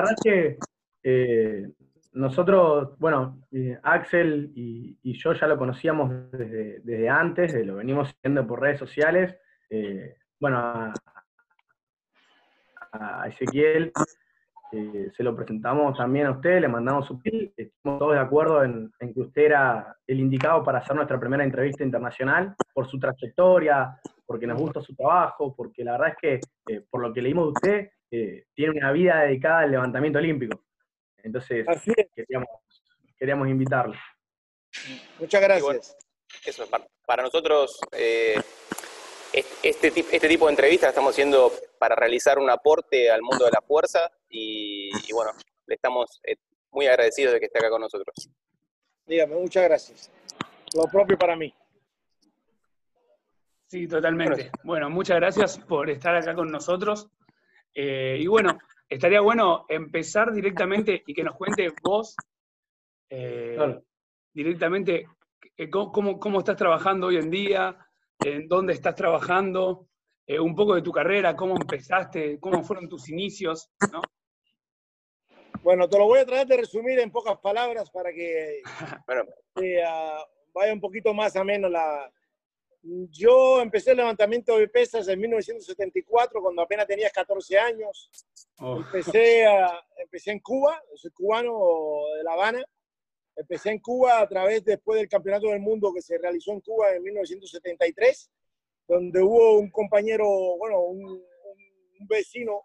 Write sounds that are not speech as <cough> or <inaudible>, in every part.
verdad es que eh, nosotros, bueno, eh, Axel y, yo ya lo conocíamos desde, antes, lo venimos siguiendo por redes sociales. Eh, bueno, a, Ezequiel se lo presentamos también a usted, le mandamos su pil, estamos todos de acuerdo en, que usted era el indicado para hacer nuestra primera entrevista internacional, por su trayectoria, porque nos gusta su trabajo, porque la verdad es que, por lo que leímos de usted, tiene una vida dedicada al levantamiento olímpico. Entonces, queríamos, queríamos invitarlo. Muchas gracias. eso, para nosotros, eh, este, este tipo de entrevistas estamos haciendo para realizar un aporte al mundo de la fuerza y, bueno, le estamos eh, muy agradecidos de que esté acá con nosotros. Dígame, muchas gracias. Lo propio para mí. Sí, totalmente. Bueno, muchas gracias por estar acá con nosotros. Eh, y bueno, estaría bueno empezar directamente y que nos cuente vos eh, directamente eh, cómo, cómo, estás trabajando hoy en día, en dónde estás trabajando, eh, un poco de tu carrera, cómo empezaste, cómo fueron tus inicios, ¿no? Bueno, te lo voy a tratar de resumir en pocas palabras para que <laughs> vaya un poquito más ameno la, yo empecé el levantamiento de pesas en 1974, cuando apenas tenía 14 años. Oh. Empecé, empecé en Cuba, soy cubano de La Habana. Empecé en Cuba a través, después del Campeonato del Mundo que se realizó en Cuba en 1973, donde hubo un compañero, bueno, un, vecino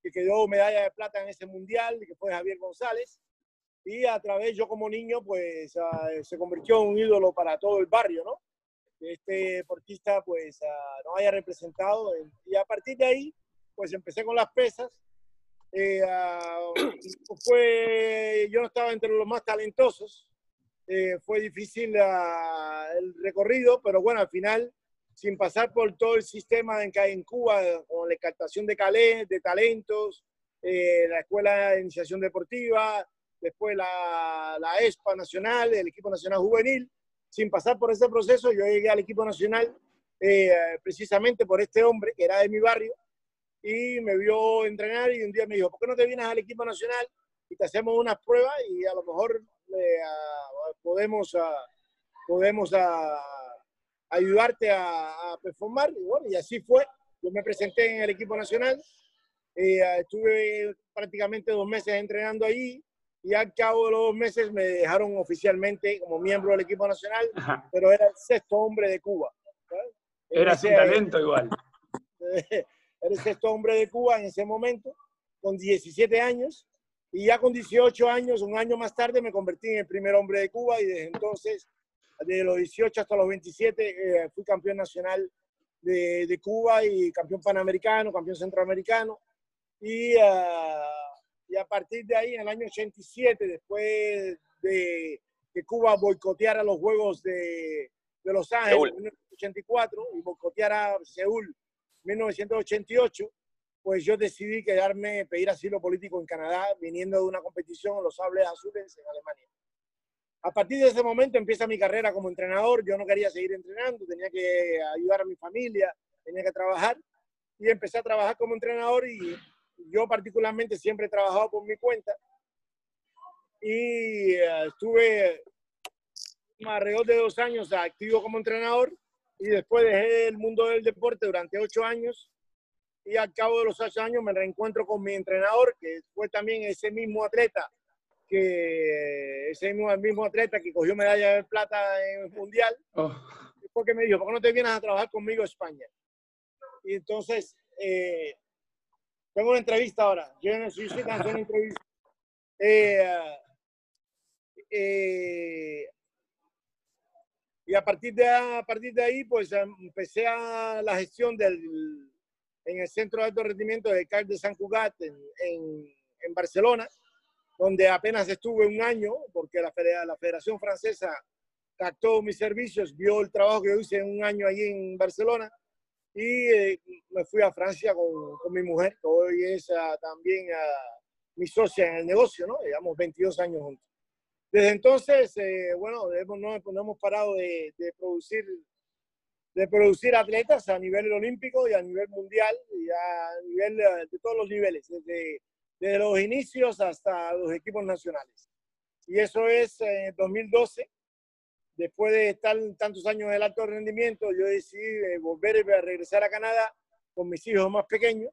que quedó medalla de plata en ese mundial, que fue Javier González. Y a través, yo como niño, pues ah, se convirtió en un ídolo para todo el barrio, ¿no? Que este deportista pues uh, nos haya representado. Y a partir de ahí, pues empecé con las pesas. Eh, uh, <clears throat> fue, yo no estaba entre los más talentosos. Eh, fue difícil el recorrido, pero bueno, al final, sin pasar por todo el sistema en, en Cuba, con la captación de calés, de talentos, la Escuela de Iniciación Deportiva, después la, la ESPA Nacional, el Equipo Nacional Juvenil, sin pasar por ese proceso, yo llegué al equipo nacional eh, precisamente por este hombre que era de mi barrio y me vio entrenar y un día me dijo, ¿por qué no te vienes al equipo nacional y te hacemos unas pruebas y a lo mejor eh, podemos, podemos ayudarte a, performar? Y bueno, y así fue. Yo me presenté en el equipo nacional, eh, estuve prácticamente dos meses entrenando allí y al cabo de los dos meses me dejaron oficialmente como miembro del equipo nacional, pero era el sexto hombre de Cuba. Era un talento igual. <laughs> Era el sexto hombre de Cuba en ese momento, con 17 años, y ya con 18 años, un año más tarde, me convertí en el primer hombre de Cuba y desde entonces, de los 18 hasta los 27, eh, fui campeón nacional de, de, Cuba y campeón panamericano, campeón centroamericano. Y uh, y a partir de ahí, en el año 87, después de que Cuba boicoteara los Juegos de, de Los Ángeles en 1984 y boicoteara Seúl en 1988, pues yo decidí quedarme, pedir asilo político en Canadá, viniendo de una competición en los Sables Azules en Alemania. A partir de ese momento empieza mi carrera como entrenador. Yo no quería seguir entrenando, tenía que ayudar a mi familia, tenía que trabajar. Y empecé a trabajar como entrenador y yo particularmente siempre he trabajado por mi cuenta y eh, estuve alrededor de dos años activo como entrenador y después dejé el mundo del deporte durante ocho años y al cabo de los ocho años me reencuentro con mi entrenador, que fue también ese mismo atleta, que ese mismo, mismo atleta que cogió medalla de plata en el mundial, oh. porque me dijo, ¿por qué no te vienes a trabajar conmigo a España? Y entonces eh, tengo una entrevista ahora. Yo no soy una entrevista. Eh, eh, y a partir, de, a partir de ahí, pues empecé a la gestión del, en el Centro de Alto Rendimiento de Cal de San Cugat en, en, Barcelona, donde apenas estuve un año, porque la, la Federación Francesa captó mis servicios, vio el trabajo que yo hice en un año allí en Barcelona y eh, me fui a Francia con, con, mi mujer, que hoy es ah, también uh, mi socia en el negocio, ¿no? Llevamos 22 años juntos. Desde entonces, eh, bueno, hemos, no, hemos parado de, de, producir de producir atletas a nivel olímpico y a nivel mundial y a nivel eh, de todos los niveles, desde desde los inicios hasta los equipos nacionales. Y eso es en 2012, después de estar tantos años en el alto rendimiento, yo decidí eh, volver a regresar a Canadá con mis hijos más pequeños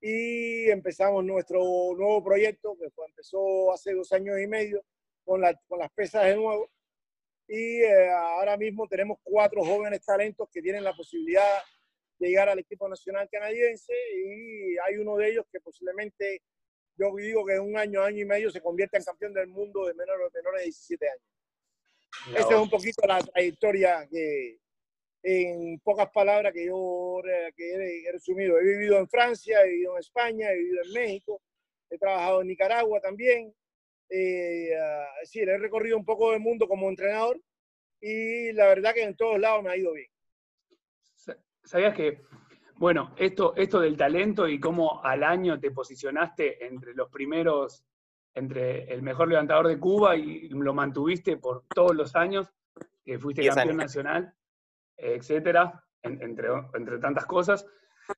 y empezamos nuestro nuevo proyecto que empezó hace dos años y medio con, las pesas de nuevo. Y eh, ahora mismo tenemos cuatro jóvenes talentos que tienen la posibilidad de llegar al equipo nacional canadiense y hay uno de ellos que posiblemente, yo digo que en un año, año y medio se convierta en campeón del mundo de menores de 17 años. Esa es un poquito la trayectoria que, en pocas palabras, que yo que he resumido. He vivido en Francia, he vivido en España, he vivido en México, he trabajado en Nicaragua también. Eh, es decir, he recorrido un poco del mundo como entrenador y la verdad que en todos lados me ha ido bien. ¿Sabías que, bueno, esto, esto del talento y cómo al año te posicionaste entre los primeros, entre el mejor levantador de Cuba y lo mantuviste por todos los años, que fuiste campeón nacional, etcétera, entre, entre tantas cosas?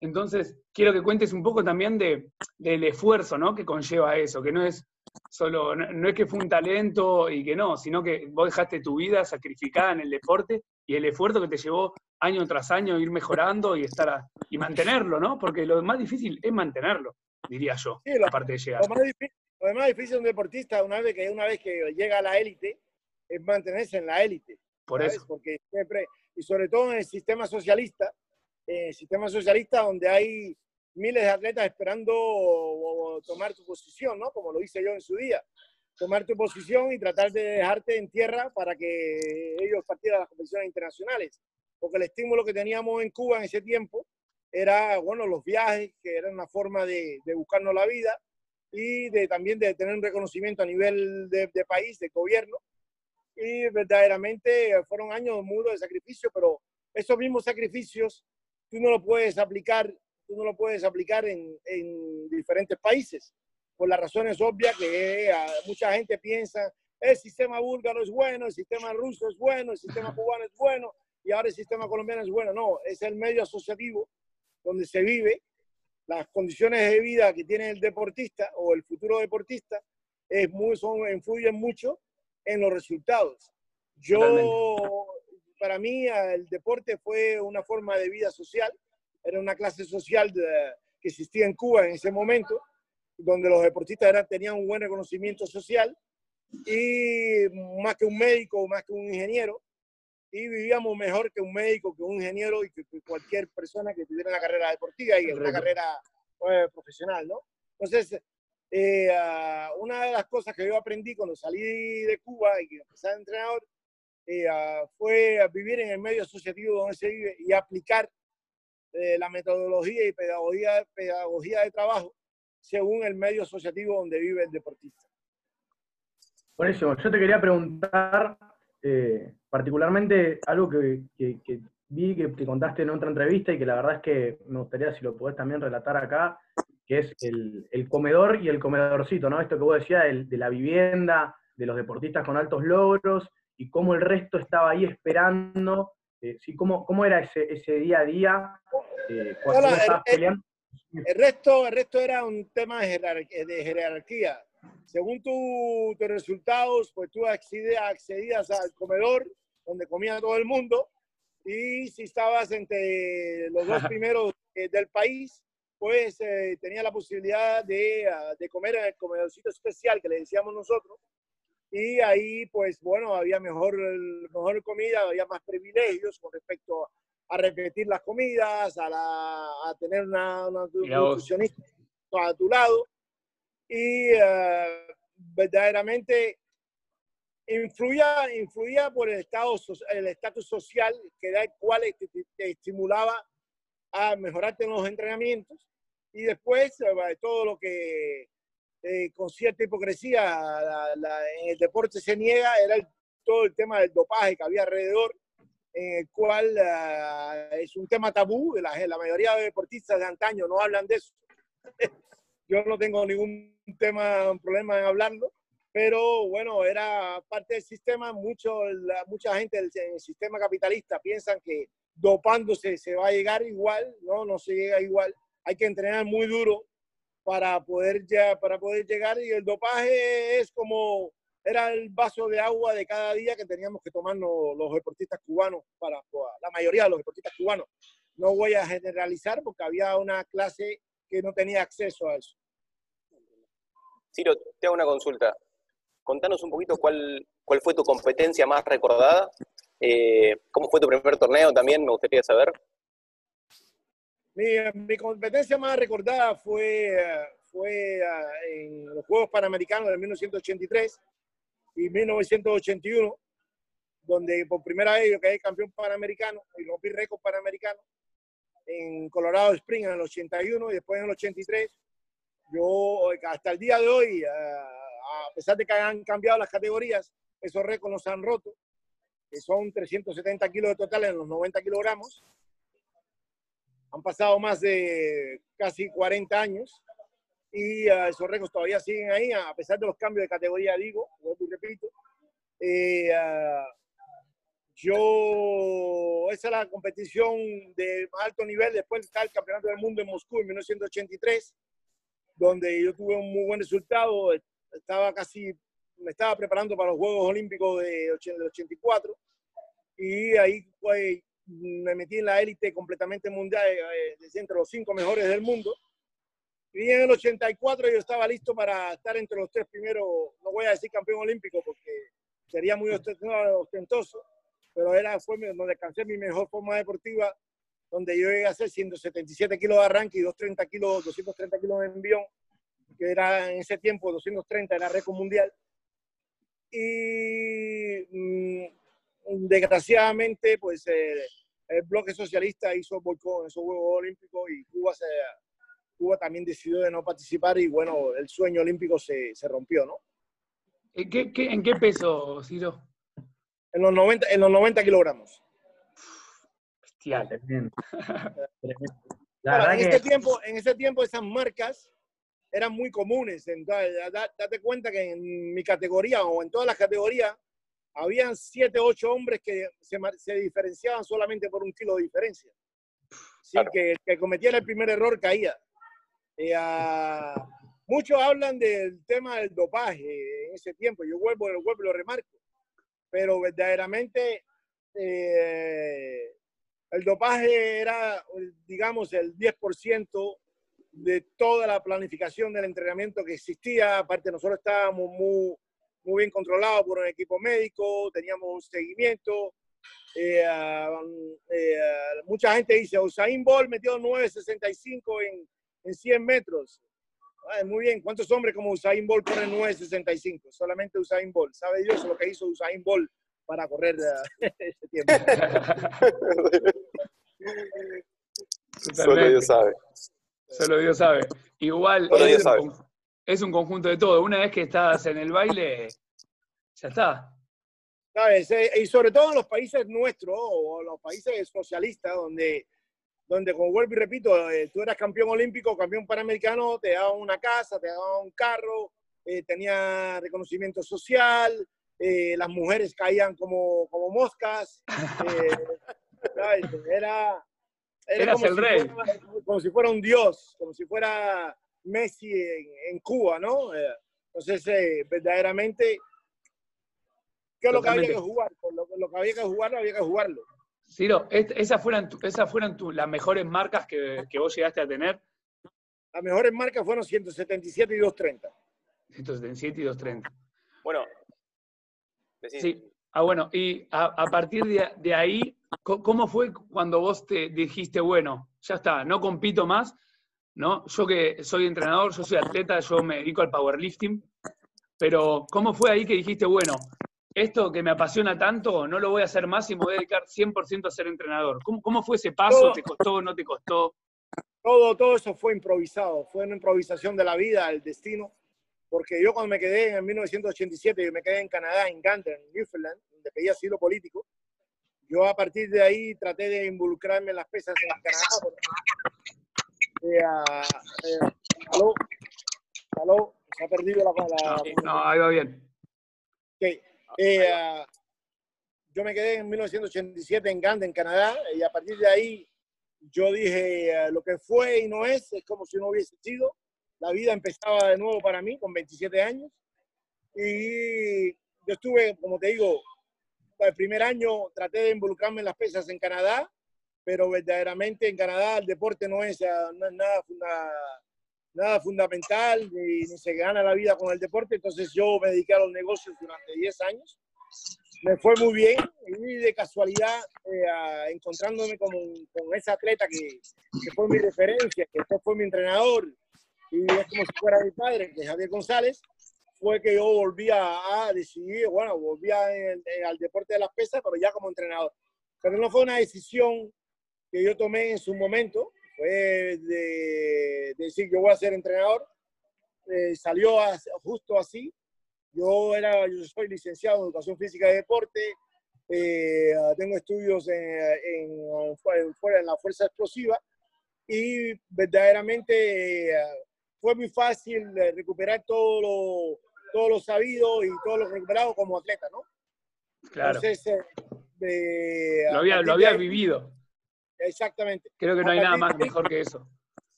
Entonces, quiero que cuentes un poco también de, del esfuerzo ¿no? que conlleva eso, que no es solo, no, es que fue un talento y que no, sino que vos dejaste tu vida sacrificada en el deporte y el esfuerzo que te llevó año tras año ir mejorando y estar y mantenerlo, ¿no? Porque lo más difícil es mantenerlo, diría yo, aparte de llegar. Lo más, difícil, de un deportista una vez que una vez que llega a la élite es mantenerse en la élite. Por eso. Porque siempre y sobre todo en el sistema socialista, en el sistema socialista donde hay miles de atletas esperando tomar tu posición, ¿no? Como lo hice yo en su día. Tomar tu posición y tratar de dejarte en tierra para que ellos partieran a las competiciones internacionales. Porque el estímulo que teníamos en Cuba en ese tiempo era, bueno, los viajes, que eran una forma de, de buscarnos la vida y de también de tener un reconocimiento a nivel de, de país, de gobierno. Y verdaderamente fueron años mudos de sacrificio, pero esos mismos sacrificios tú no lo puedes aplicar tú no lo puedes aplicar en, en diferentes países, por las razones obvias que eh, mucha gente piensa, el sistema búlgaro es bueno, el sistema ruso es bueno, el sistema cubano es bueno, y ahora el sistema colombiano es bueno. No, es el medio asociativo donde se vive, las condiciones de vida que tiene el deportista o el futuro deportista es muy, son, influyen mucho en los resultados. Yo, para mí, el deporte fue una forma de vida social era una clase social que existía en Cuba en ese momento, donde los deportistas tenían un buen reconocimiento social y más que un médico, más que un ingeniero, y vivíamos mejor que un médico, que un ingeniero y que, cualquier persona que tuviera una carrera deportiva y una carrera eh, profesional, ¿no? Entonces, eh, ah, una de las cosas que yo aprendí cuando salí de Cuba y empecé a entrenador eh, ah, fue vivir en el medio asociativo donde se vive y aplicar la metodología y pedagogía, pedagogía de trabajo según el medio asociativo donde vive el deportista. Buenísimo. Yo te quería preguntar eh, particularmente algo que, vi que te contaste en otra entrevista y que la verdad es que me gustaría si lo podés también relatar acá, que es el, comedor y el comedorcito, ¿no? Esto que vos decías de la vivienda, de los deportistas con altos logros y cómo el resto estaba ahí esperando eh, sí, ¿cómo, ¿cómo, era ese, ese, día a día eh, cuando el, El, resto, el resto era un tema de jerarquía. Según tus resultados, pues tú accedías, accedías al comedor donde comía todo el mundo y si estabas entre los dos <laughs> primeros eh, del país, pues eh, tenía la posibilidad de, ah, de, comer en el comedorcito especial que le decíamos nosotros, y ahí, pues bueno, había mejor, mejor comida, había más privilegios con respecto a repetir las comidas, a, la, a tener una, nutricionista a tu lado. Y eh, verdaderamente influía, influía por el estado el estatus social que da el cual te, estimulaba a mejorarte en los entrenamientos y después eh, todo lo que eh, con cierta hipocresía en el deporte se niega era todo el tema del dopaje que había alrededor, en el cual ah, es un tema tabú, la, la mayoría de deportistas de antaño no hablan de eso. Yo no tengo ningún tema, problema en hablarlo, pero bueno, era parte del sistema. Mucho, mucha gente del, sistema capitalista piensan que dopándose se va a llegar igual, no, no se llega igual. Hay que entrenar muy duro para poder, ya, para poder llegar y el dopaje es como era el vaso de agua de cada día que teníamos que tomarnos los deportistas cubanos, para, la mayoría de los deportistas cubanos. No voy a generalizar porque había una clase que no tenía acceso a eso. Ciro, te hago una consulta. Contanos un poquito cuál, cuál fue tu competencia más recordada. Eh, ¿Cómo fue tu primer torneo también? Me gustaría saber. Mi, mi competencia más recordada fue, fue ah, en los Juegos Panamericanos de 1983 y 1981, donde por primera vez yo quedé campeón panamericano y rompí récord panamericano en Colorado Springs en el 81 y después en el 83. Yo hasta el día de hoy, ah, a pesar de que han cambiado las categorías, esos récords no se han roto, que son 370 kilos de total en los 90 kilogramos han pasado más de casi 40 años y uh, esos récords todavía siguen ahí, a pesar de los cambios de categoría, digo, vuelvo y repito. Eh, uh, yo, esa es la competición de alto nivel después está el Campeonato del Mundo en Moscú en 1983, donde yo tuve un muy buen resultado, estaba casi, me estaba preparando para los Juegos Olímpicos de 84 y ahí fue me metí en la élite completamente mundial, eh entre los cinco mejores del mundo. Y en el 84 yo estaba listo para estar entre los tres primeros, no voy a decir campeón olímpico porque sería muy ostentoso, pero era, fue donde alcancé mi mejor forma deportiva, donde yo llegué a hacer 177 kilos de arranque y 230 kilos, 230 kilos de envión, que era en ese tiempo 230 era récord mundial. Y mm, desgraciadamente, pues eh, el bloque socialista hizo boicot en esos Juegos Olímpicos y Cuba, se, Cuba también decidió de no participar y bueno, el sueño olímpico se, se rompió, ¿no? ¿En qué, qué, ¿En qué, peso, Ciro? En los 90, en los 90 kilogramos. Bestial. <laughs> en, ese tiempo, en ese tiempo esas marcas eran muy comunes. Entonces, date cuenta que en mi categoría o en todas las categorías habían siete, ocho hombres que se, se, diferenciaban solamente por un kilo de diferencia. Sí, que que cometiera el primer error caía. Eh, muchos hablan del tema del dopaje en ese tiempo. Yo vuelvo, vuelvo y lo remarco. Pero verdaderamente eh, el dopaje era, digamos, el 10% de toda la planificación del entrenamiento que existía. Aparte, nosotros estábamos muy muy bien controlado por un equipo médico, teníamos un seguimiento. Eh, eh, mucha gente dice, Usain Bolt metió 9.65 en, en 100 metros. Muy bien, ¿cuántos hombres como Usain Bolt corren 9.65? Solamente Usain Bolt. ¿Sabe Dios lo que hizo Usain Bolt para correr <laughs> ese tiempo? Solo Dios sabe. Solo Dios sabe. Igual, Solo Dios sabe es un conjunto de todo. Una vez que estás en el baile, ya está. ¿Sabes? Eh, y sobre todo en los países nuestros, o los países socialistas, donde, donde como vuelvo y repito, eh, tú eras campeón olímpico, campeón panamericano, te daban una casa, te daban un carro, eh, tenía reconocimiento social, las mujeres caían como, como moscas. <laughs> ¿sabes? Era, era como, el si rey. Fuera, como si fuera un dios, como si fuera Messi en, Cuba, ¿no? Eh, entonces, eh, verdaderamente, ¿qué es lo que había que jugar? Lo, que había que jugar, había que jugarlo. Ciro, esas fueran, esas fueran las mejores marcas que, que, vos llegaste a tener. Las mejores marcas fueron 177 y 230. 177 y 230. Bueno, sí. Ah, bueno, y a, partir de, de, ahí, ¿cómo fue cuando vos te dijiste, bueno, ya está, no compito más, ¿no? Yo que soy entrenador, yo soy atleta, yo me dedico al powerlifting, pero ¿cómo fue ahí que dijiste, bueno, esto que me apasiona tanto, no lo voy a hacer más y me voy a dedicar 100% a ser entrenador? ¿Cómo, ¿Cómo, fue ese paso? ¿Te costó, no te costó? Todo, todo eso fue improvisado, fue una improvisación de la vida, el destino, porque yo cuando me quedé en 1987, yo me quedé en Canadá, en Gander, en Newfoundland, donde pedí asilo político, yo a partir de ahí traté de involucrarme en las pesas en Canadá, eh, eh, aló, aló, se ha perdido la... no, ahí va bien. Okay. Eh, yo me quedé en 1987 en Gand, en Canadá, y a partir de ahí yo dije, lo que fue y no es, es como si no hubiese sido. la vida empezaba de nuevo para mí con 27 años. Y yo estuve, como te digo, el primer año traté de involucrarme en las pesas en Canadá, pero verdaderamente en Canadá el deporte no es, no es nada, nada fundamental, ni, ni, se gana la vida con el deporte. Entonces yo me dediqué a los negocios durante 10 años. Me fue muy bien y de casualidad eh, encontrándome con, con ese atleta que, que, fue mi referencia, que fue mi entrenador y es como si fuera mi padre, que es Javier González, fue que yo volví a, decidir, bueno, volví al deporte de las pesas, pero ya como entrenador. Pero no fue una decisión que yo tomé en su momento, fue de, decir yo voy a ser entrenador. Eh, salió justo así. Yo, era, yo soy licenciado en Educación Física y Deporte, eh, tengo estudios en, en, fuera en la Fuerza Explosiva y verdaderamente eh, fue muy fácil recuperar todo lo, todo lo sabido y todo lo recuperado como atleta, ¿no? Claro. Entonces, lo había, lo había vivido. Exactamente. Creo que no hay nada más mejor que eso.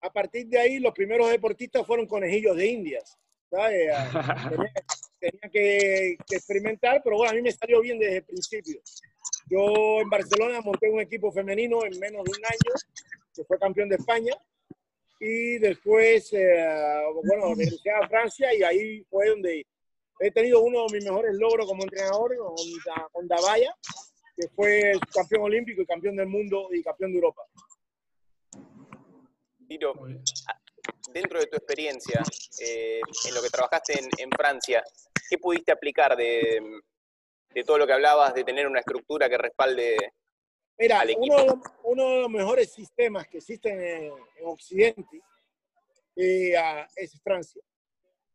A partir de ahí, los primeros deportistas fueron conejillos de indias. <laughs> Tenía, que, experimentar, pero bueno, a mí me salió bien desde el principio. Yo en Barcelona monté un equipo femenino en menos de un año, que fue campeón de España, y después, eh, bueno, regresé a Francia y ahí fue donde he tenido uno de mis mejores logros como entrenador con, con Davaya, que fue campeón olímpico y campeón del mundo y campeón de Europa. Tiro, dentro de tu experiencia, eh, en lo que trabajaste en, Francia, ¿qué pudiste aplicar de, de, todo lo que hablabas, de tener una estructura que respalde Mira, al equipo? Uno, de los, uno de los mejores sistemas que existen en, Occidente eh, es Francia.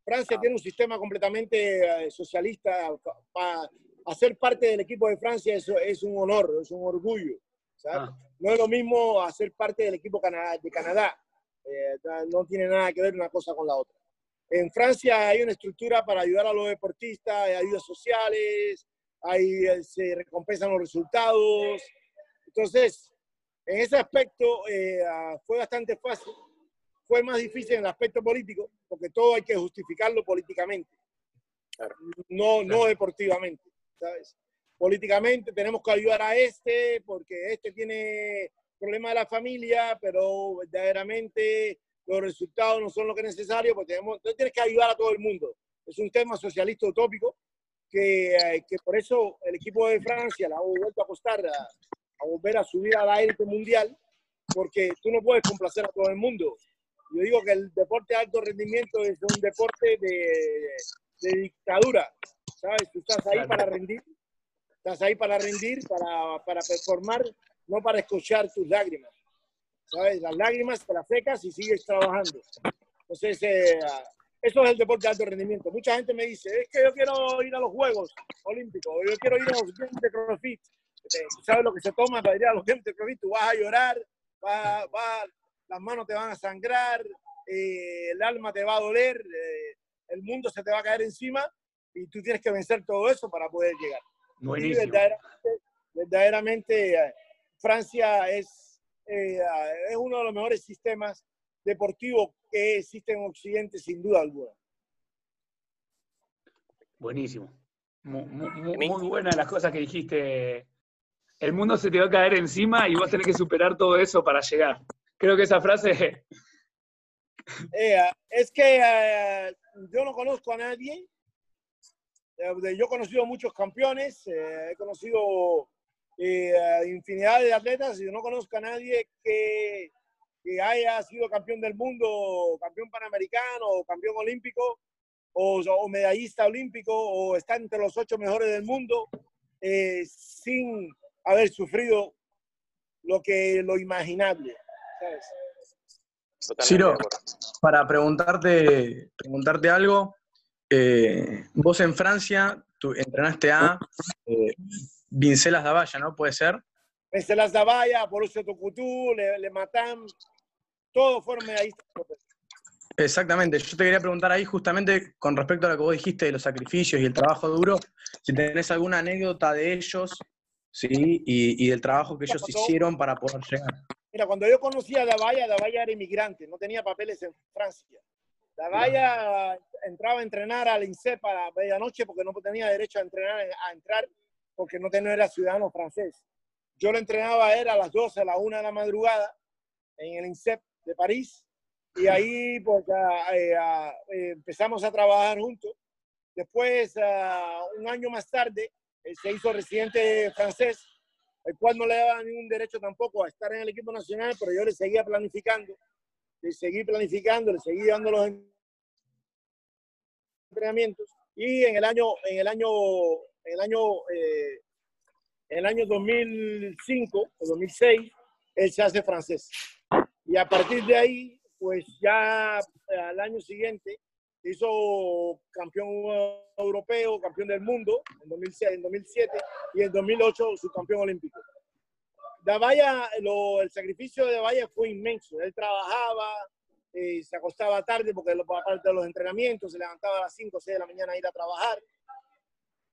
Francia ah. tiene un sistema completamente eh, socialista para hacer parte del equipo de Francia es, es un honor, es un orgullo. Ah. No es lo mismo hacer parte del equipo de Canadá. Eh, no tiene nada que ver una cosa con la otra. En Francia hay una estructura para ayudar a los deportistas, hay ayudas sociales, ahí eh, se recompensan los resultados. Entonces, en ese aspecto eh, ah, fue bastante fácil. Fue más difícil en el aspecto político, porque todo hay que justificarlo políticamente, no, no deportivamente. ¿Sabes? Políticamente tenemos que ayudar a este porque este tiene problemas de la familia, pero verdaderamente los resultados no son lo que es necesario, porque tenemos, tienes que ayudar a todo el mundo. Es un tema socialista utópico que, eh, que por eso el equipo de Francia la ha vuelto a apostar a, a volver a subir a la élite mundial, porque tú no puedes complacer a todo el mundo. Yo digo que el deporte de alto rendimiento es un deporte de, de dictadura. ¿Sabes? Tú estás ahí para rendir, estás ahí para rendir, para, para performar, no para escuchar tus lágrimas, ¿sabes? Las lágrimas te las secas y sigues trabajando. Entonces, eh, eso es el deporte de alto rendimiento. Mucha gente me dice, es que yo quiero ir a los Juegos Olímpicos, yo quiero ir a los Games de CrossFit. ¿Sabes lo que se toma para ir a los Games de CrossFit? Tú vas a llorar, va, va, las manos te van a sangrar, eh, el alma te va a doler, eh, el mundo se te va a caer encima y tú tienes que vencer todo eso para poder llegar. verdaderamente, eh, Francia es, eh, es uno de los mejores sistemas deportivos que existe en Occidente, sin duda alguna. Buenísimo. Muy, muy, buenas las cosas que dijiste. El mundo se te va a caer encima y vos tenés que superar todo eso para llegar. Creo que esa frase... <laughs> Eh, es que yo no conozco a nadie yo he conocido muchos campeones, eh, he conocido eh, infinidad de atletas y no conozco a nadie que, que, haya sido campeón del mundo, campeón panamericano, o campeón olímpico, o, medallista olímpico, o está entre los ocho mejores del mundo, eh, sin haber sufrido lo que lo imaginable. Ciro, para preguntarte, preguntarte algo, eh, vos en Francia tú entrenaste a eh, Vincelas Davalla, ¿no? ¿Puede ser? Vincelas Davalla, Borussia Tocutú, Le, Le Matan, todos fueron medallistas. Exactamente, yo te quería preguntar ahí justamente con respecto a lo que vos dijiste de los sacrificios y el trabajo duro, si tenés alguna anécdota de ellos, ¿sí? Y, y del trabajo que ellos hicieron para poder llegar. Mira, cuando yo conocí a Davalla, Davalla era inmigrante, no tenía papeles en Francia. La Valla entraba a entrenar al INSEP a la medianoche porque no tenía derecho a entrenar a entrar porque no tenía ciudadano francés. Yo lo entrenaba a él a las 12, a la 1 de la madrugada en el INSEP de París y ahí pues eh, eh, empezamos a trabajar juntos. Después, un año más tarde, se hizo residente francés, el cual no le daba ningún derecho tampoco a estar en el equipo nacional, pero yo le seguía planificando, le seguí planificando, le seguí dando los entrenamientos y en el año, en el año, en el año, eh, en el año 2005 o 2006, él se hace francés. Y a partir de ahí, pues ya al año siguiente hizo campeón europeo, campeón del mundo en 2006, en 2007 y en 2008 subcampeón olímpico. Davaya, lo, el sacrificio de Davaya fue inmenso. Él trabajaba, eh, se acostaba tarde porque aparte de los entrenamientos, se levantaba a las 5 o 6 de la mañana a ir a trabajar.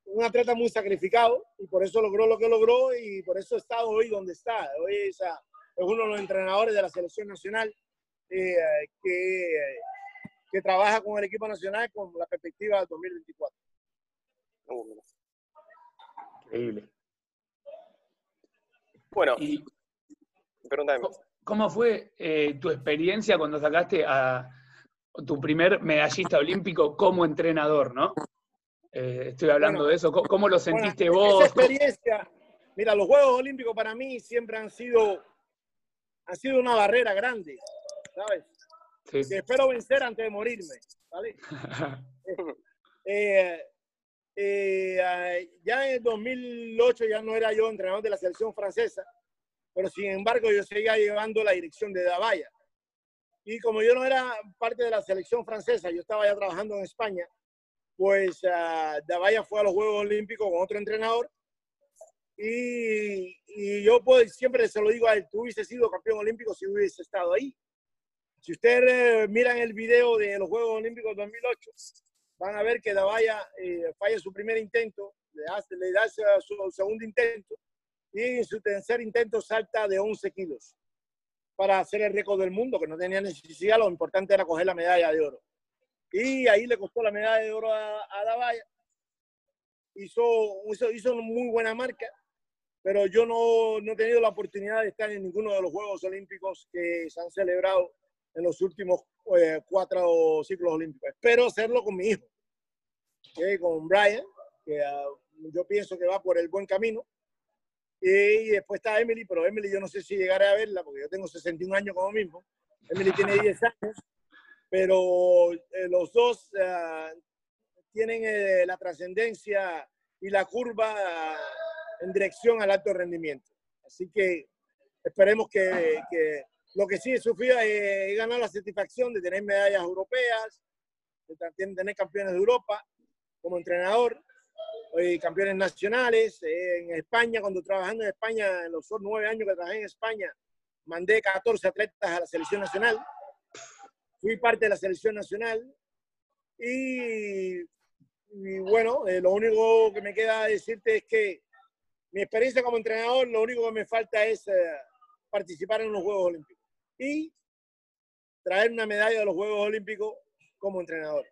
Un atleta muy sacrificado y por eso logró lo que logró y por eso está hoy donde está. Hoy es, es uno de los entrenadores de la selección nacional eh, que, que trabaja con el equipo nacional con la perspectiva del 2024. Increíble. Bueno, y, pregúntame. ¿Cómo fue eh, tu experiencia cuando sacaste a tu primer medallista olímpico como entrenador, no? Eh, estoy hablando de eso. ¿Cómo, lo sentiste vos? Esa experiencia, mira, los Juegos Olímpicos para mí siempre han sido, han sido una barrera grande, ¿sabes? Sí. Que espero vencer antes de morirme, ¿vale? <laughs> Eh, ya en el 2008 ya no era yo entrenador de la selección francesa, pero sin embargo yo seguía llevando la dirección de Davaya. Y como yo no era parte de la selección francesa, yo estaba ya trabajando en España, pues uh, Davaya fue a los Juegos Olímpicos con otro entrenador. Y, y yo pues, siempre se lo digo a él, tú hubiese sido campeón olímpico si hubiese estado ahí. Si ustedes miran el video de los Juegos Olímpicos 2008, van a ver que Davaya eh, falla su primer intento, le, hace, le da su segundo intento y en su tercer intento salta de 11 kilos para hacer el récord del mundo, que no tenía necesidad, lo importante era coger la medalla de oro. Y ahí le costó la medalla de oro a, a Davaya. Hizo, hizo, muy buena marca, pero yo no, no he tenido la oportunidad de estar en ninguno de los Juegos Olímpicos que se han celebrado en los últimos eh, cuatro ciclos olímpicos. Espero hacerlo con mi hijo, con Brian, que uh, yo pienso que va por el buen camino. Y después está Emily, pero Emily yo no sé si llegaré a verla, porque yo tengo 61 años como mismo. Emily tiene 10 años, pero eh, los dos uh, tienen eh, la trascendencia y la curva en dirección al alto rendimiento. Así que esperemos que, que lo que sí he sufrido es ganar la satisfacción de tener medallas europeas, de tener campeones de Europa como entrenador, y campeones nacionales. En España, cuando trabajando en España, en los nueve años que trabajé en España, mandé 14 atletas a la selección nacional. Fui parte de la selección nacional. Y, bueno, eh, lo único que me queda decirte es que mi experiencia como entrenador, lo único que me falta es eh, participar en los Juegos Olímpicos y traer una medalla de los Juegos Olímpicos como entrenador.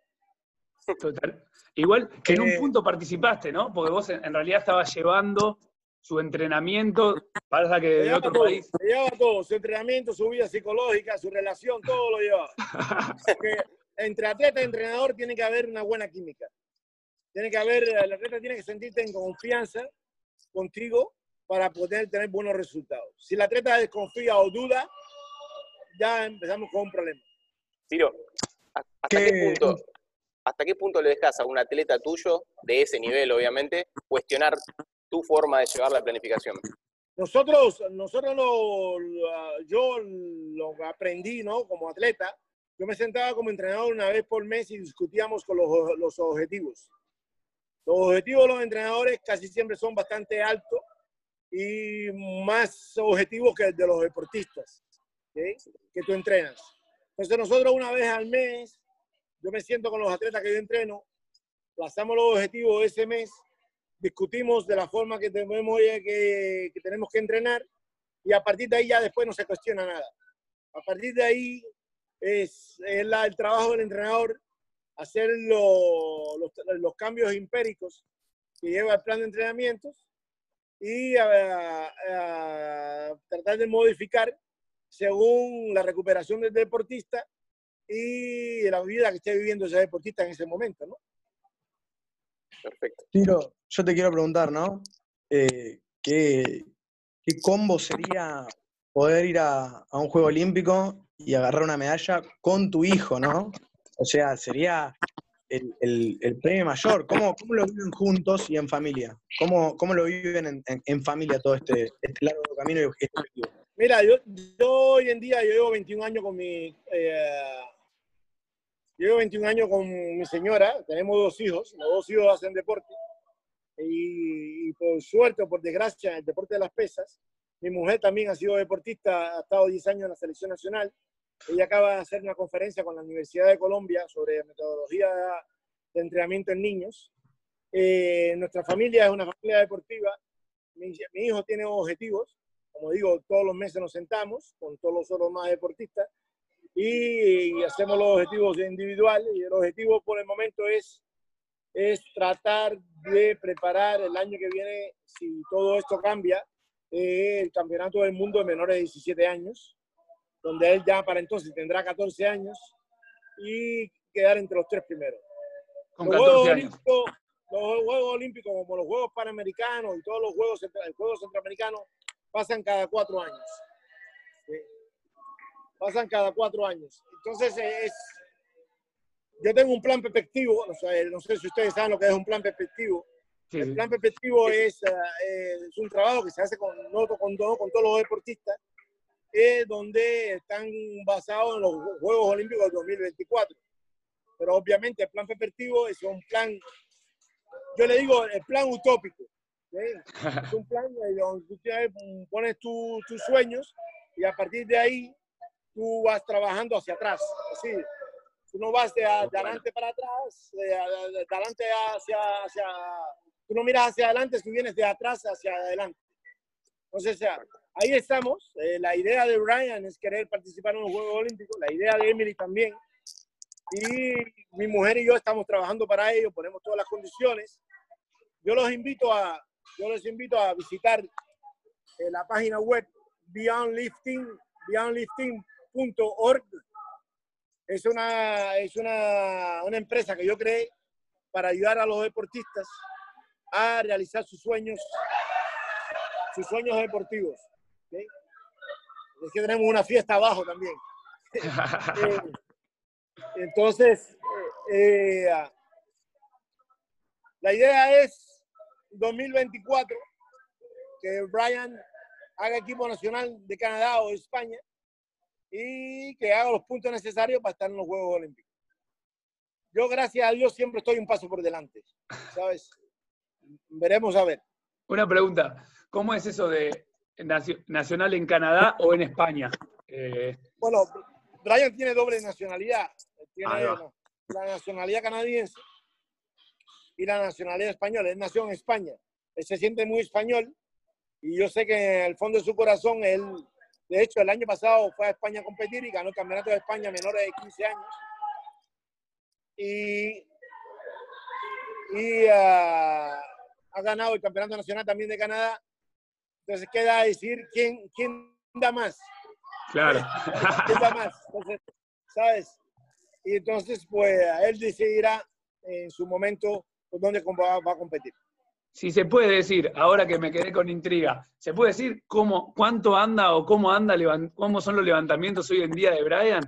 Total. Igual que en un eh, punto participaste, ¿no? Porque vos en realidad estabas llevando su entrenamiento, para que de otro país. llevaba todo, su entrenamiento, su vida psicológica, su relación, todo lo llevaba. <laughs> entre atleta y entrenador tiene que haber una buena química. Tiene que haber, el atleta tiene que sentirte en confianza contigo para poder tener buenos resultados. Si el atleta desconfía o duda, ya empezamos con un problema. Tiro, ¿hasta qué, punto, ¿hasta qué punto le dejas a un atleta tuyo, de ese nivel obviamente, cuestionar tu forma de llevar la planificación? Nosotros, nosotros lo, yo lo aprendí, ¿no? Como atleta, yo me sentaba como entrenador una vez por mes y discutíamos con los, los objetivos. Los objetivos de los entrenadores casi siempre son bastante altos y más objetivos que el de los deportistas que tú entrenas. Entonces nosotros una vez al mes, yo me siento con los atletas que yo entreno, pasamos los objetivos de ese mes, discutimos de la forma que tenemos que, que tenemos que entrenar y a partir de ahí ya después no se cuestiona nada. A partir de ahí es, el trabajo del entrenador hacer los, los, cambios empíricos que lleva el plan de entrenamientos y tratar de modificar según la recuperación del deportista y la vida que esté viviendo ese deportista en ese momento, ¿no? Perfecto. Tiro, yo te quiero preguntar, ¿no? Eh, ¿qué, ¿Qué combo sería poder ir a, un juego olímpico y agarrar una medalla con tu hijo, ¿no? O sea, sería el, premio mayor. ¿Cómo, ¿Cómo, lo viven juntos y en familia? ¿Cómo, cómo lo viven en, familia todo este, este, largo camino y objetivo? Mira, yo, yo, hoy en día yo llevo 21 años con mi... Eh, llevo 21 años con mi señora, tenemos dos hijos, los dos hijos hacen deporte y, y por suerte o por desgracia el deporte de las pesas mi mujer también ha sido deportista, ha estado 10 años en la selección nacional. Ella acaba de hacer una conferencia con la Universidad de Colombia sobre metodología de entrenamiento en niños. Eh, nuestra familia es una familia deportiva. Mi, hijo tiene objetivos. Como digo, todos los meses nos sentamos con todos los otros más deportistas y, hacemos los objetivos individuales. Y el objetivo por el momento es, es tratar de preparar el año que viene, si todo esto cambia, el Campeonato del Mundo de menores de 17 años, donde él ya para entonces tendrá 14 años y quedar entre los tres primeros. Con los, Juegos Olímpicos, los Juegos Olímpicos, como los Juegos Panamericanos y todos los Juegos, Juegos Centroamericanos, pasan cada cuatro años. Pasan cada cuatro años. Entonces, es, yo tengo un plan perspectivo, no sé si ustedes saben lo que es un plan perspectivo, el plan perspectivo es, eh, es, un trabajo que se hace con, no, con, con todos los deportistas, eh, donde están basados en los Juegos Olímpicos del 2024. Pero obviamente el plan perspectivo es un plan, yo le digo el plan utópico. Es un plan donde tú pones tus sueños y a partir de ahí tú vas trabajando hacia atrás. Así, tú no vas de, adelante para atrás, de, adelante hacia, hacia Tú no miras hacia adelante, tú vienes de atrás hacia adelante. Entonces, ahí estamos. Eh, la idea de Brian es querer participar en los Juegos Olímpicos, la idea de Emily también. Y mi mujer y yo estamos trabajando para ello, ponemos todas las condiciones. Yo los invito a, yo les invito a visitar eh, la página web beyondlifting, beyondlifting.org. Es una, es una, una empresa que yo creé para ayudar a los deportistas a realizar sus sueños, sus sueños deportivos. Es que tenemos una fiesta abajo también. <laughs> Eh, entonces, eh, eh, la idea es 2024 que Brian haga equipo nacional de Canadá o de España y que haga los puntos necesarios para estar en los Juegos Olímpicos. Yo, gracias a Dios, siempre estoy un paso por delante, ¿sabes? veremos a ver. Una pregunta, ¿cómo es eso de nacional en Canadá o en España? Eh, bueno, Brian tiene doble nacionalidad. Tiene la nacionalidad canadiense y la nacionalidad española. Él nació en España. Él se siente muy español y yo sé que en el fondo de su corazón, él, de hecho, el año pasado fue a España a competir y ganó el Campeonato de España menores de 15 años. Y, y uh, ha ganado el Campeonato Nacional también de Canadá. Entonces queda decir quién, quién da más. Claro. <laughs> ¿Quién da más? Entonces, ¿sabes? Y entonces, pues, él decidirá en su momento dónde va, a competir. Si se puede decir, ahora que me quedé con intriga, ¿se puede decir cómo, cuánto anda o cómo anda, cómo son los levantamientos hoy en día de Brian?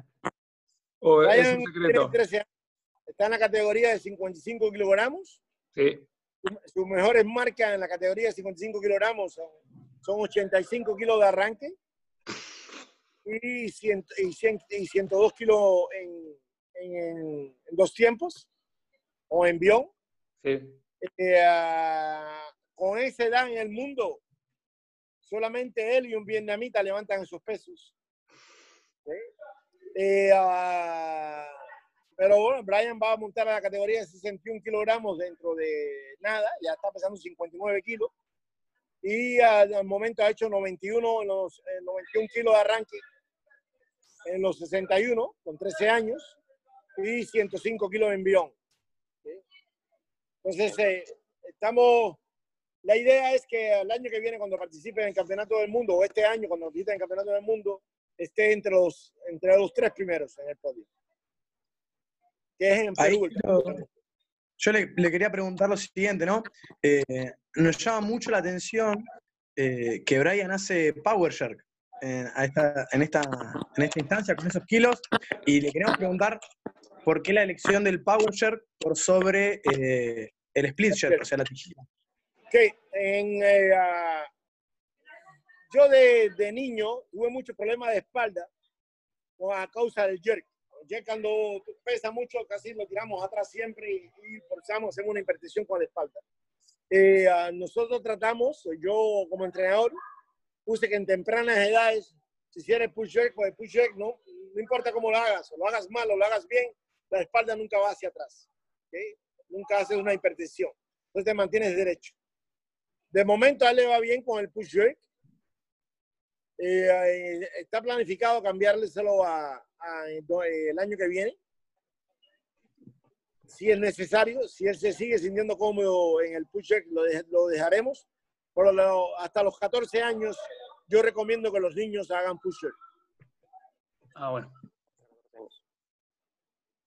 ¿O es un secreto? está en la categoría de 55 kilogramos. Sí sus mejores marcas en la categoría de 55 kilogramos son, son 85 kilos de arranque y, 100, y, 102 kilos en, en, dos tiempos o en bión. Sí. Eh, ah, con esa edad en el mundo, solamente él y un vietnamita levantan esos pesos. Eh, ah, pero bueno, Brian va a montar a la categoría de 61 kilogramos dentro de nada, ya está pesando 59 kilos. Y al momento ha hecho 91, los, 91 eh, kilos de arranque. en los 61, con 13 años, y 105 kilos de envión. Entonces, eh, estamos, la idea es que el año que viene, cuando participe en el Campeonato del Mundo, o este año, cuando participe en el Campeonato del Mundo, esté entre los, entre los tres primeros en el podio. Que es en Perú. yo le, quería preguntar lo siguiente, ¿no? Eh, nos llama mucho la atención eh, que Brian hace Power Shark en, esta, en, esta, en esta instancia con esos kilos y le queremos preguntar por qué la elección del Power Shark por sobre eh, el Split Shark, o sea, la tijera. Okay. En, uh, yo de, de, niño tuve muchos problemas de espalda a causa del jerk. El jerk cuando pesa mucho casi lo tiramos atrás siempre y, y forzamos, hacemos una hipertensión con la espalda. Eh, nosotros tratamos, yo como entrenador, puse que en tempranas edades, si hicieras push jerk, pues push jerk no, no importa cómo lo hagas, o lo hagas mal o lo hagas bien, la espalda nunca va hacia atrás. Nunca haces una hipertensión. Entonces te mantienes derecho. De momento a él le va bien con el push jerk. Eh, eh, está planificado cambiárselo a, a, el año que viene si es necesario, si él se sigue sintiendo cómodo en el push lo, lo dejaremos. Pero hasta los 14 años yo recomiendo que los niños hagan push Ah, bueno.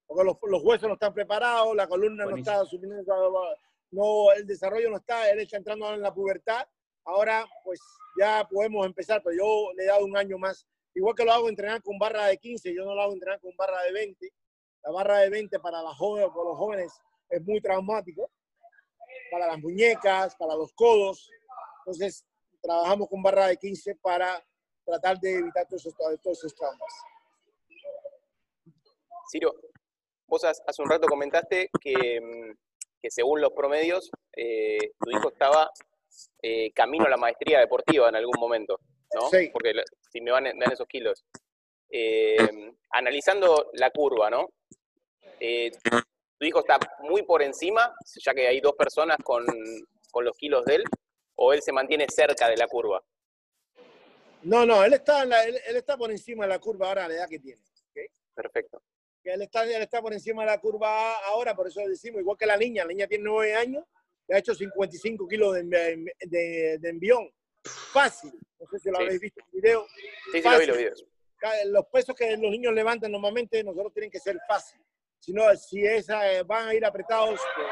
Porque los, los, huesos no están preparados, la columna no está subiendo, no, el desarrollo no está, él está entrando en la pubertad. Ahora, pues ya podemos empezar, pero yo le he dado un año más. Igual que lo hago entrenar con barra de 15, yo no lo hago entrenar con barra de 20 la barra de 20 para, la joven, para los jóvenes es muy traumático, para las muñecas, para los codos. Entonces, trabajamos con barra de 15 para tratar de evitar todos esos, todos esos traumas. Ciro, vos hace un rato comentaste que, mm, que según los promedios, eh, tu hijo estaba eh, camino a la maestría deportiva en algún momento, ¿no? Sí. Porque si me van, me dan esos kilos. Eh, analizando la curva, ¿no? Eh, ¿Tu hijo está muy por encima, ya que hay dos personas con, los kilos de él, o él se mantiene cerca de la curva? No, no, él está, él, está por encima de la curva ahora a la edad que tiene. Perfecto. Él está, él está por encima de la curva ahora, por eso decimos, igual que la niña, la niña tiene nueve años, le ha hecho 55 kilos de, de, envión. Fácil. No sé si lo habéis visto en el video. Sí, sí, lo vi los videos. Los pesos que los niños levantan normalmente, nosotros tienen que ser fácil sino si esa, eh, van a ir apretados, pues,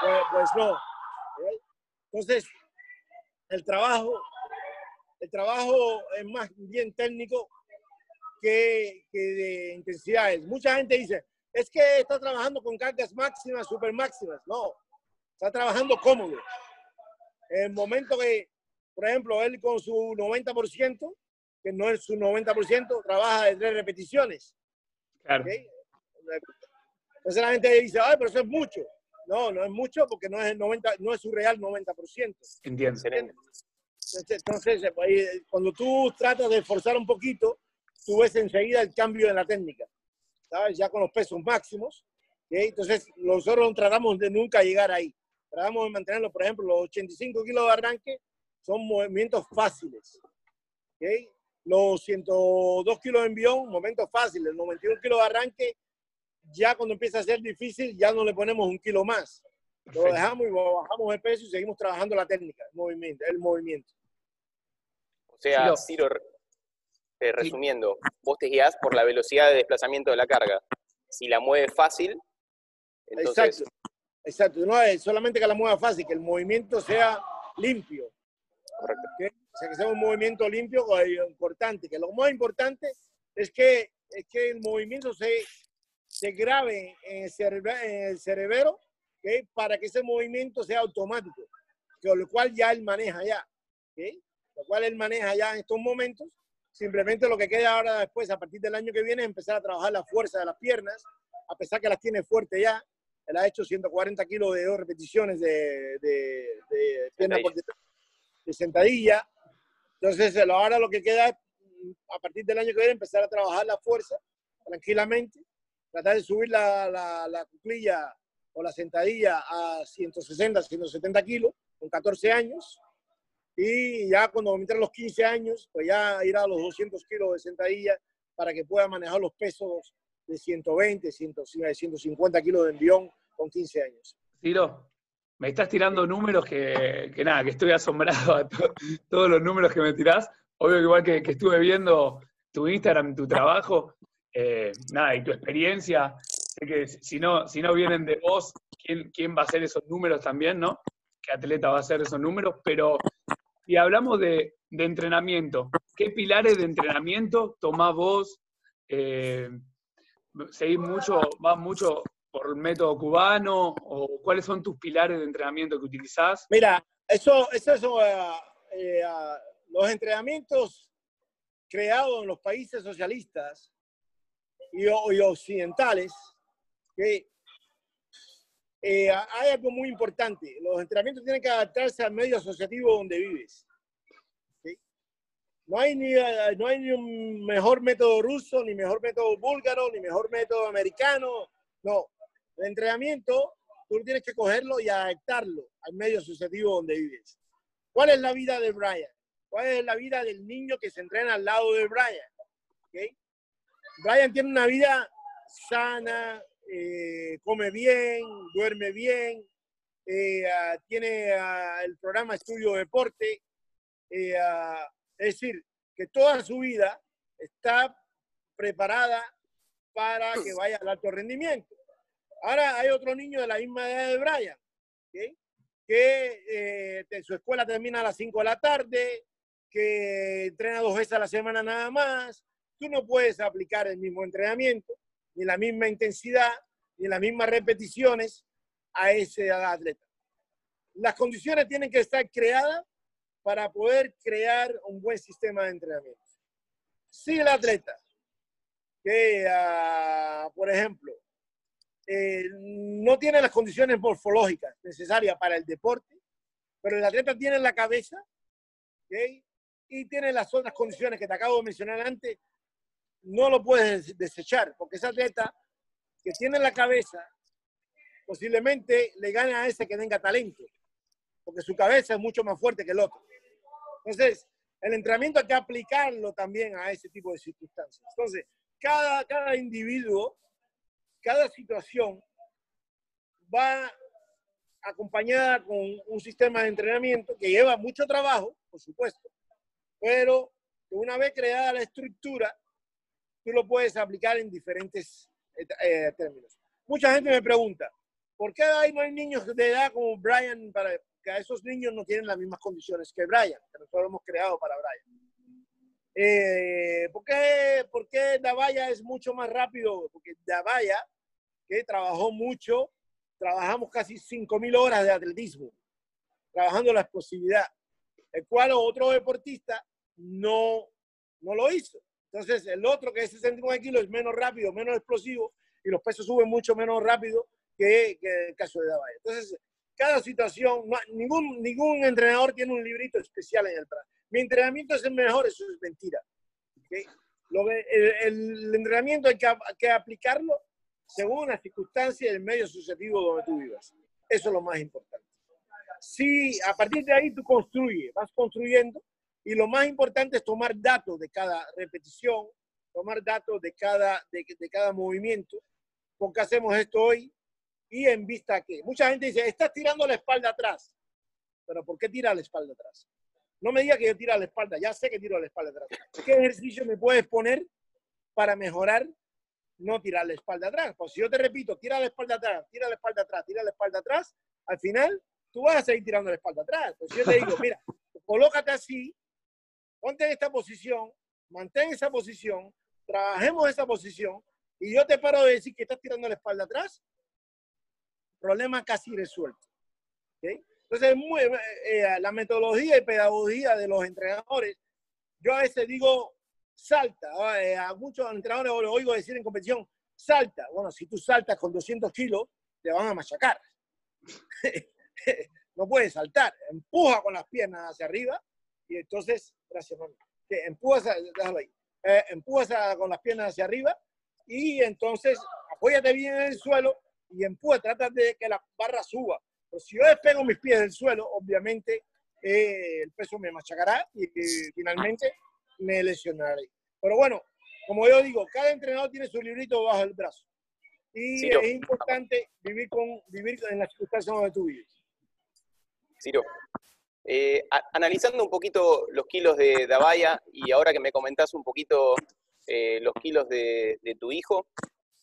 pues, pues no. Entonces, el trabajo, el trabajo es más bien técnico que, que de intensidades. Mucha gente dice, es que está trabajando con cargas máximas, super máximas. No, está trabajando cómodo. En el momento que, por ejemplo, él con su 90%, que no es su 90%, trabaja de tres repeticiones. Claro. Entonces la gente dice, ay, pero eso es mucho. No, no es mucho porque no es, el 90, no es su real 90%. Entiendo. Entonces, eh, cuando tú tratas de forzar un poquito, tú ves enseguida el cambio en la técnica, ¿sabes? Ya con los pesos máximos. Entonces, nosotros tratamos de nunca llegar ahí. Tratamos de mantenerlo, por ejemplo, los 85 kilos de arranque son movimientos fáciles. Los 102 kilos de envión, momentos fáciles. Los 91 kilos de arranque, ya cuando empieza a ser difícil, ya no le ponemos un kilo más. Lo dejamos y bajamos el peso y seguimos trabajando la técnica, el movimiento. El movimiento. O sea, Ciro, eh, resumiendo, vos te guías por la velocidad de desplazamiento de la carga. Si la mueve fácil, entonces... Exacto, exacto. No es solamente que la mueva fácil, que el movimiento sea limpio. Correcto. O sea, que sea un movimiento limpio importante. Que lo más importante es que, es que el movimiento se se grabe en el, cerebro para que ese movimiento sea automático, con lo cual ya él maneja ya. Lo cual él maneja ya en estos momentos. Simplemente lo que queda ahora después, a partir del año que viene, es empezar a trabajar la fuerza de las piernas, a pesar que las tiene fuerte ya. Él ha hecho 140 kilos de dos repeticiones de, de, de pierna por de sentadilla. Entonces, ahora lo que queda es, a partir del año que viene, empezar a trabajar la fuerza tranquilamente tratar de subir la, la, la cuclilla o la sentadilla a 160, 170 kilos con 14 años. Y ya cuando entren los 15 años, pues ya irá a los 200 kilos de sentadilla para que pueda manejar los pesos de 120, 150 kilos de envión con 15 años. Tiro, me estás tirando números que, nada, que estoy asombrado a todos los números que me tirás. Obvio, igual que, estuve viendo tu Instagram, tu trabajo, eh, nada, y tu experiencia. Sé que si no, si no vienen de vos, ¿quién, ¿quién va a hacer esos números también, no? ¿Qué atleta va a hacer esos números? Pero si hablamos de, entrenamiento, ¿qué pilares de entrenamiento tomás vos? Eh, ¿Seguís mucho, vas mucho por el método cubano? ¿O cuáles son tus pilares de entrenamiento que utilizás? Mira, eso, eso, eso eh, eh, los entrenamientos creados en los países socialistas y, occidentales, que eh, hay algo muy importante. Los entrenamientos tienen que adaptarse al medio asociativo donde vives. No hay, ni, eh, no hay ni un mejor método ruso, ni mejor método búlgaro, ni mejor método americano. No, el entrenamiento tú tienes que cogerlo y adaptarlo al medio asociativo donde vives. ¿Cuál es la vida de Brian? ¿Cuál es la vida del niño que se entrena al lado de Brian? Brian tiene una vida sana, eh, come bien, duerme bien, eh, ah, tiene ah, el programa Estudio Deporte, ah, es decir, que toda su vida está preparada para que vaya al alto rendimiento. Ahora hay otro niño de la misma edad de Brian, que eh, su escuela termina a las 5 de la tarde, que entrena dos veces a la semana nada más. Tú no puedes aplicar el mismo entrenamiento, ni la misma intensidad, ni las mismas repeticiones a ese atleta. Las condiciones tienen que estar creadas para poder crear un buen sistema de entrenamiento. Si el atleta, que ah, por ejemplo, eh, no tiene las condiciones morfológicas necesarias para el deporte, pero el atleta tiene la cabeza y tiene las otras condiciones que te acabo de mencionar antes, no lo puedes desechar, porque ese atleta que tiene la cabeza posiblemente le gane a ese que tenga talento, porque su cabeza es mucho más fuerte que el otro. Entonces, el entrenamiento hay que aplicarlo también a ese tipo de circunstancias. Entonces, cada, cada individuo, cada situación va acompañada con un sistema de entrenamiento que lleva mucho trabajo, por supuesto, pero una vez creada la estructura, tú lo puedes aplicar en diferentes eh, eh, términos. Mucha gente me pregunta, ¿por qué ahí no hay niños de edad como Brian para que esos niños no tienen las mismas condiciones que Brian, que nosotros hemos creado para Brian. Eh, ¿por, qué, ¿Por qué Davaya es mucho más rápido? Porque Davaya, que trabajó mucho, trabajamos casi 5.000 horas de atletismo, trabajando la explosividad, el cual otro deportista no, no lo hizo. Entonces, el otro que es 69 kilos es menos rápido, menos explosivo, y los pesos suben mucho menos rápido que, que el caso de Davaya. Entonces, cada situación, ningún, ningún entrenador tiene un librito especial en el plan. Mi entrenamiento es el mejor, eso es mentira. Lo el, entrenamiento hay que, aplicarlo según las circunstancias del medio sucesivo donde tú vivas. Eso es lo más importante. Si a partir de ahí tú construyes, vas construyendo, y lo más importante es tomar datos de cada repetición, tomar datos de cada, de, de cada movimiento. ¿Por qué hacemos esto hoy? y en vista que mucha gente dice, estás tirando la espalda atrás. Pero ¿por qué tira la espalda atrás? No me diga que yo tiro la espalda, ya sé que tiro la espalda atrás. ¿Qué ejercicio me puedes poner para mejorar no tirar la espalda atrás? Pues si yo te repito, tira la espalda atrás, tira la espalda atrás, tira la espalda atrás, al final tú vas a seguir tirando la espalda atrás. Pues si yo te digo, mira, colócate así, ponte en esta posición, mantén esa posición, trabajemos esa posición, y yo te paro de decir que estás tirando la espalda atrás, problema casi resuelto. Entonces, muy, eh, eh, la metodología y pedagogía de los entrenadores, yo a veces digo, salta. Eh, a muchos entrenadores lo oigo decir en competición, salta. Bueno, si tú saltas con 200 kilos, te van a machacar. <laughs> no puedes saltar. Empuja con las piernas hacia arriba y entonces, gracias, mami. Empujas, ahí. empujas con las piernas hacia arriba y entonces apóyate bien en el suelo y empuja, trata de que la barra suba. Pues si yo despego mis pies del suelo, obviamente eh, el peso me machacará y, finalmente me lesionaré. Pero bueno, como yo digo, cada entrenador tiene su librito bajo el brazo. Y es importante vivir, con, vivir en las circunstancias donde tú vives. Ciro, eh, analizando un poquito los kilos de Davaya y ahora que me comentás un poquito eh, los kilos de, tu hijo,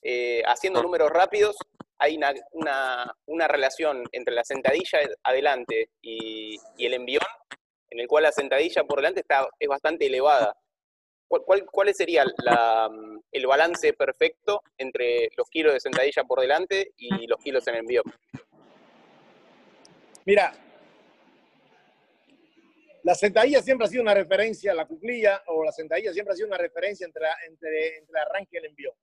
eh, haciendo números rápidos, hay una, relación entre la sentadilla adelante y, el envión, en el cual la sentadilla por delante está, es bastante elevada. ¿Cuál, sería el balance perfecto entre los kilos de sentadilla por delante y los kilos en envión? Mira, la sentadilla siempre ha sido una referencia, la cuclilla o la sentadilla siempre ha sido una referencia entre, entre, entre el arranque y el envío.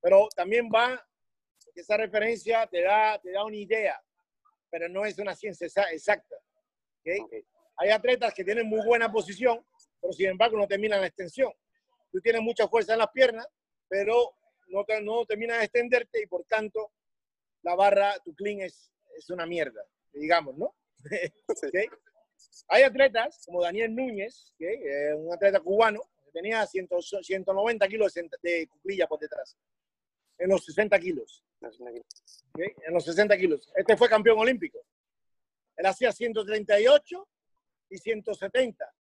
Pero también va, esa referencia te da, te da una idea, pero no es una ciencia exacta. Hay atletas que tienen muy buena posición, pero sin embargo no terminan la extensión. Tú tienes mucha fuerza en las piernas, pero no, no terminas de extenderte y por tanto la barra, tu clean es, es una mierda, digamos, ¿no? <laughs> Hay atletas como Daniel Núñez, que es un atleta cubano, que tenía 190 kilos de cuclilla por detrás, en los 60 kilos. En los 60 kilos. Este fue campeón olímpico. Él hacía 138 y 170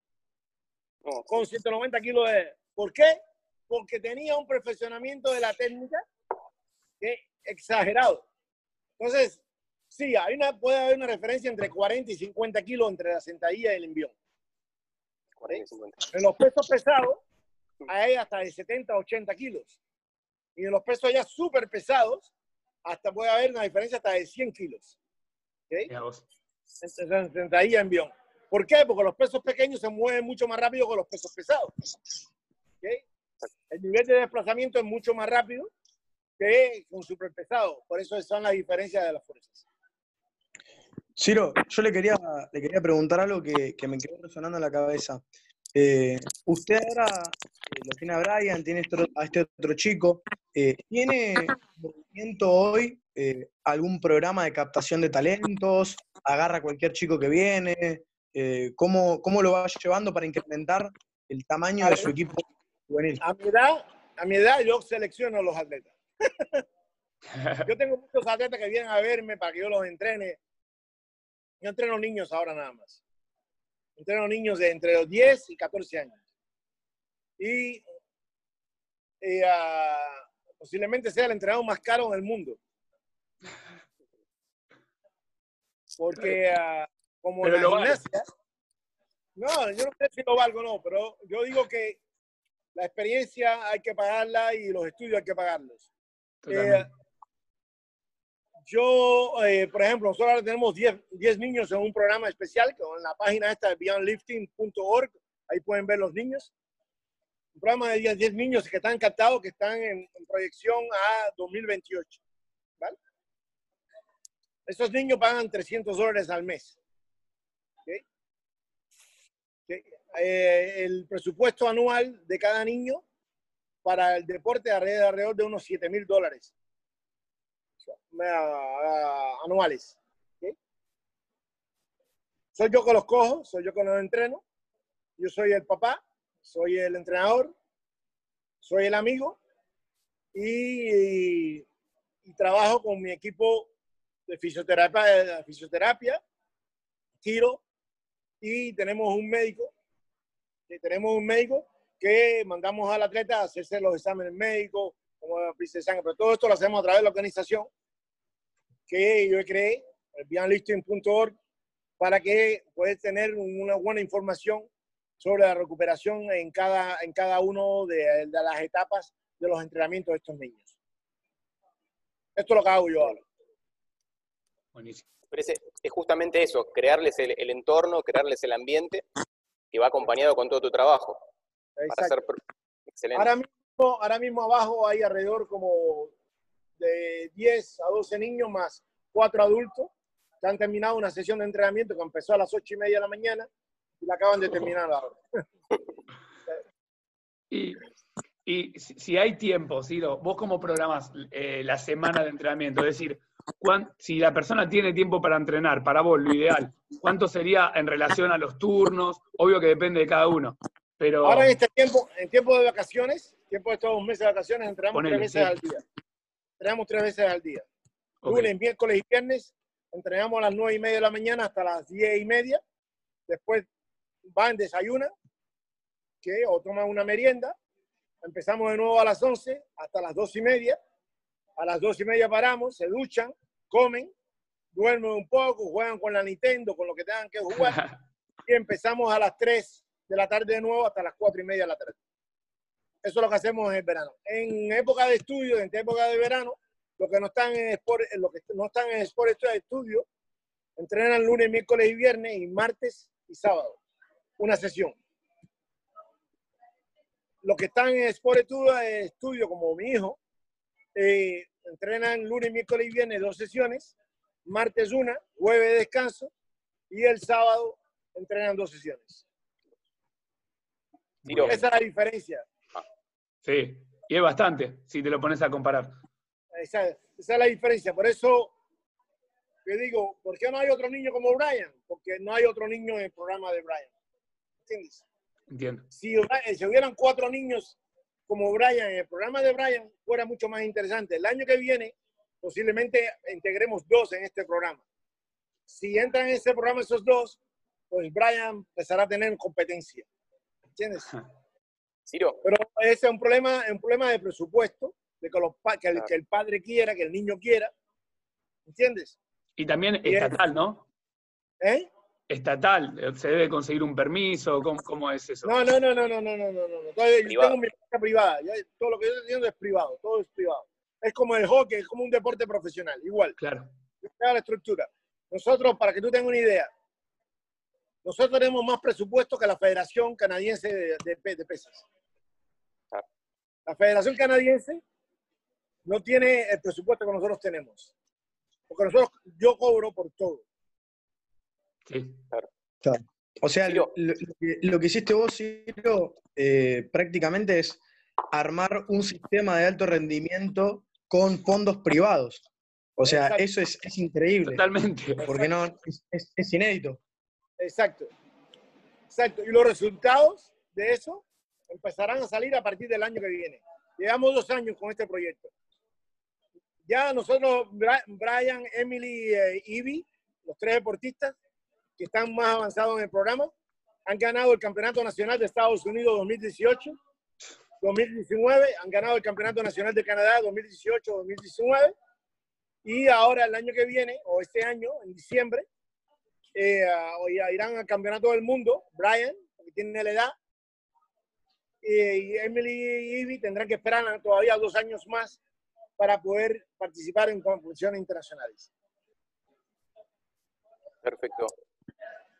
con 190 kilos de... ¿Por qué? Porque tenía un perfeccionamiento de la técnica que exagerado. Entonces, sí, hay una, puede haber una referencia entre 40 y 50 kilos entre la sentadilla y el envión. En los pesos pesados hay hasta de 70 a 80 kilos. Y en los pesos ya súper pesados, hasta puede haber una diferencia hasta de 100 kilos. ¿Okay? Entre sentadilla y envión. ¿Por qué? Porque los pesos pequeños se mueven mucho más rápido que los pesos pesados. El nivel de desplazamiento es mucho más rápido que un superpesado. Por eso son las diferencias de las fuerzas. Ciro, yo le quería, le quería preguntar algo que, me quedó resonando en la cabeza. Eh, usted ahora eh, lo tiene a Brian, tiene a este otro chico. Eh, ¿Tiene movimiento hoy algún programa de captación de talentos? ¿Agarra a cualquier chico que viene? Eh, ¿cómo, lo va llevando para incrementar el tamaño de su equipo juvenil? A mi edad, a mi edad yo selecciono a los atletas. <laughs> yo tengo muchos atletas que vienen a verme para que yo los entrene. Yo entreno niños ahora nada más. Entreno niños de entre los 10 y 14 años. Y, ah, posiblemente sea el entrenador más caro en el mundo. Porque uh, como la gimnasia. No, yo no sé si lo valgo o no, pero yo digo que la experiencia hay que pagarla y los estudios hay que pagarlos. Eh, yo, eh, por ejemplo, nosotros ahora tenemos 10, niños en un programa especial, que en la página esta beyondlifting.org, ahí pueden ver los niños. Un programa de 10, niños que están captados, que están en, proyección a 2028. ¿vale? Esos niños pagan 300 dólares al mes. Eh, el presupuesto anual de cada niño para el deporte alrededor de unos 7 mil dólares anuales. Soy yo que los cojo, soy yo que los entreno. Yo soy el papá, soy el entrenador, soy el amigo y, trabajo con mi equipo de fisioterapia, fisioterapia, tiro y tenemos un médico tenemos un médico que mandamos al atleta a hacerse los exámenes médicos, como la sangre, pero todo esto lo hacemos a través de la organización que yo creé, el beyondlifting.org, para que puedas tener una buena información sobre la recuperación en cada, en cada uno de, las etapas de los entrenamientos de estos niños. Esto es lo que hago yo ahora. Buenísimo. Es justamente eso, crearles el entorno, crearles el ambiente que va acompañado con todo tu trabajo. excelente. Ahora mismo, ahora mismo abajo hay alrededor como de 10 a 12 niños más 4 adultos que han terminado una sesión de entrenamiento que empezó a las 8 y media de la mañana y la acaban de terminar ahora. <laughs> y, y si hay tiempo, Ciro, vos cómo programas eh, la semana de entrenamiento, es decir, si la persona tiene tiempo para entrenar, para vos, lo ideal, ¿cuánto sería en relación a los turnos? Obvio que depende de cada uno. Pero... Ahora en este tiempo, en tiempo de vacaciones, tiempo de estos meses de vacaciones, entrenamos tres veces al día. Entrenamos tres veces al día. Lunes, miércoles y viernes, entrenamos a las nueve y media de la mañana hasta las diez y media. Después van, desayunan, que o toman una merienda. Empezamos de nuevo a las once hasta las dos y media. A las dos y media paramos, se duchan, comen, duermen un poco, juegan con la Nintendo, con lo que tengan que jugar. <laughs> y empezamos a las tres de la tarde de nuevo hasta las cuatro y media de la tarde. Eso es lo que hacemos en el verano. En época de estudio, en época de verano, los que no están en sport, lo que no están en sport estudio, entrenan lunes, miércoles y viernes y martes y sábado. Una sesión. Los que están en sport estudio, estudio como mi hijo, eh, entrenan lunes, miércoles y viernes dos sesiones, martes una, jueves de descanso y el sábado entrenan dos sesiones. Esa es la diferencia. Sí, y es bastante, si te lo pones a comparar. Esa, es la diferencia. Por eso te digo, ¿por qué no hay otro niño como Brian? Porque no hay otro niño en el programa de Brian. ¿Entiendes? Entiendo. Si, si hubieran cuatro niños como Brian en el programa de Brian, fuera mucho más interesante. El año que viene, posiblemente integremos dos en este programa. Si entran en este programa esos dos, pues Brian empezará a tener competencia. ¿Entiendes? Pero ese es un problema, un problema de presupuesto, de que, los, que, el, que el padre quiera, que el niño quiera. ¿Entiendes? Y también estatal, ¿no? ¿Eh? Estatal, se debe conseguir un permiso, ¿cómo, cómo es eso? No, no, no, no, no, no, no, no. no. Yo tengo mi casa privada, todo lo que yo estoy es privado, todo es privado. Es como el hockey, es como un deporte profesional, igual. Claro. la estructura. Nosotros, para que tú tengas una idea, nosotros tenemos más presupuesto que la Federación Canadiense de, de, de Pesas. La Federación Canadiense no tiene el presupuesto que nosotros tenemos. Porque nosotros, yo cobro por todo. Sí, claro. O sea, lo, que, hiciste vos, Ciro, eh, prácticamente es armar un sistema de alto rendimiento con fondos privados. O sea, eso es, increíble. Totalmente. Porque no, es inédito. Exacto. Exacto. Y los resultados de eso empezarán a salir a partir del año que viene. Llevamos dos años con este proyecto. Ya nosotros, Brian, Emily y Ivy, los tres deportistas que están más avanzados en el programa, han ganado el Campeonato Nacional de Estados Unidos 2018, 2019, han ganado el Campeonato Nacional de Canadá 2018, 2019, y ahora el año que viene, o este año, en diciembre, eh, irán al campeonato del mundo, Brian, que tiene la edad, y Emily y Ivy tendrán que esperar todavía dos años más para poder participar en competiciones internacionales. Perfecto.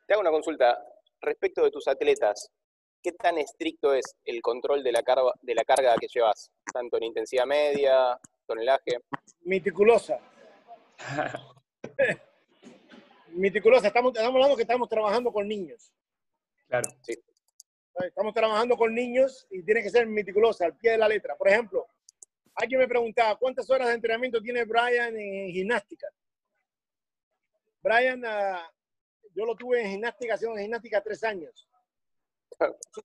Te hago una consulta. Respecto de tus atletas, ¿qué tan estricto es el control de la, carga, de la carga que llevas? Tanto en intensidad media, tonelaje. Meticulosa. <laughs> meticulosa. Estamos, estamos hablando que estamos trabajando con niños. Claro, sí. Estamos trabajando con niños y tiene que ser meticulosa, al pie de la letra. Por ejemplo, alguien me preguntaba, ¿cuántas horas de entrenamiento tiene Brian en gimnástica? Brian, ah, yo lo tuve en gimnástica, haciendo gimnástica tres años.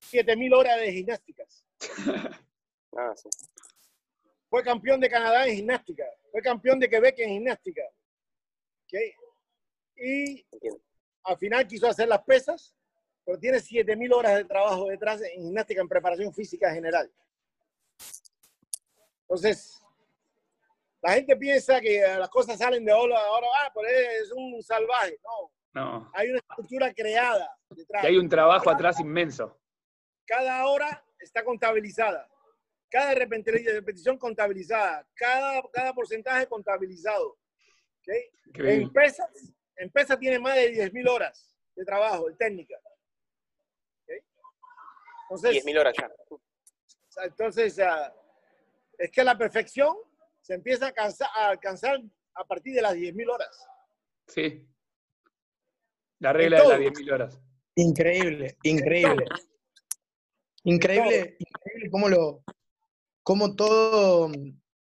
Siete mil horas de gimnásticas. <laughs> Ah, sí. Fue campeón de Canadá en gimnástica. Fue campeón de Quebec en gimnástica. ¿Okay? y al final quiso hacer las pesas, pero tiene 7.000 horas de trabajo detrás en gimnástica, en preparación física general. Entonces, la gente piensa que las cosas salen de ahora, ahora ah, pues es un salvaje. No. No. Hay una estructura creada detrás. Y hay un trabajo atrás inmenso. Cada hora está contabilizada. Cada repetición contabilizada. Cada, cada porcentaje contabilizado. ¿Okay? En pesas, Empresa tiene más de 10.000 horas de trabajo, de técnica. Entonces, 10.000 horas ya. Entonces, ah, es que la perfección se empieza a, alcanzar a partir de las 10.000 horas. Sí. La regla de las 10.000 horas. Increíble, increíble. Increíble, increíble cómo lo, cómo todo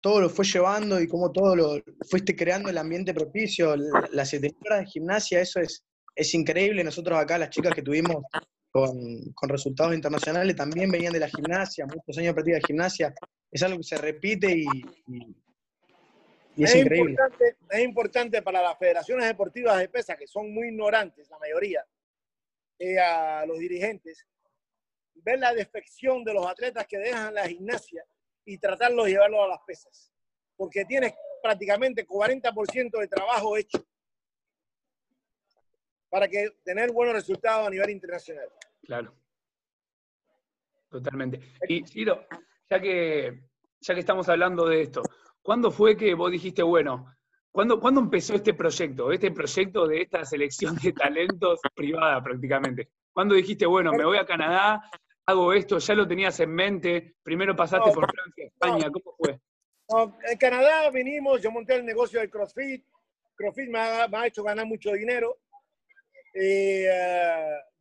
todo lo fue llevando y cómo todo lo fuiste creando el ambiente propicio, las siete horas de gimnasia, eso es, es increíble. Nosotros acá, las chicas que tuvimos con, resultados internacionales también venían de la gimnasia, muchos años de práctica de gimnasia. Es algo que se repite y, es, increíble. Importante, es importante para las federaciones deportivas de pesa, que son muy ignorantes, la mayoría, y a los dirigentes, ver la defección de los atletas que dejan la gimnasia y tratarlos de llevarlos a las pesas. Porque tienes prácticamente 40% de trabajo hecho para que tener buenos resultados a nivel internacional. Claro. Totalmente. Y Ciro, ya que, ya que estamos hablando de esto, ¿cuándo fue que vos dijiste, bueno, ¿cuándo, ¿cuándo empezó este proyecto? Este proyecto de esta selección de talentos <laughs> privada prácticamente. ¿Cuándo dijiste, bueno, me voy a Canadá, hago esto, ya lo tenías en mente, primero pasaste por Francia, España, ¿cómo fue? en Canadá vinimos, yo monté el negocio del CrossFit, CrossFit me ha, hecho ganar mucho dinero. Eh,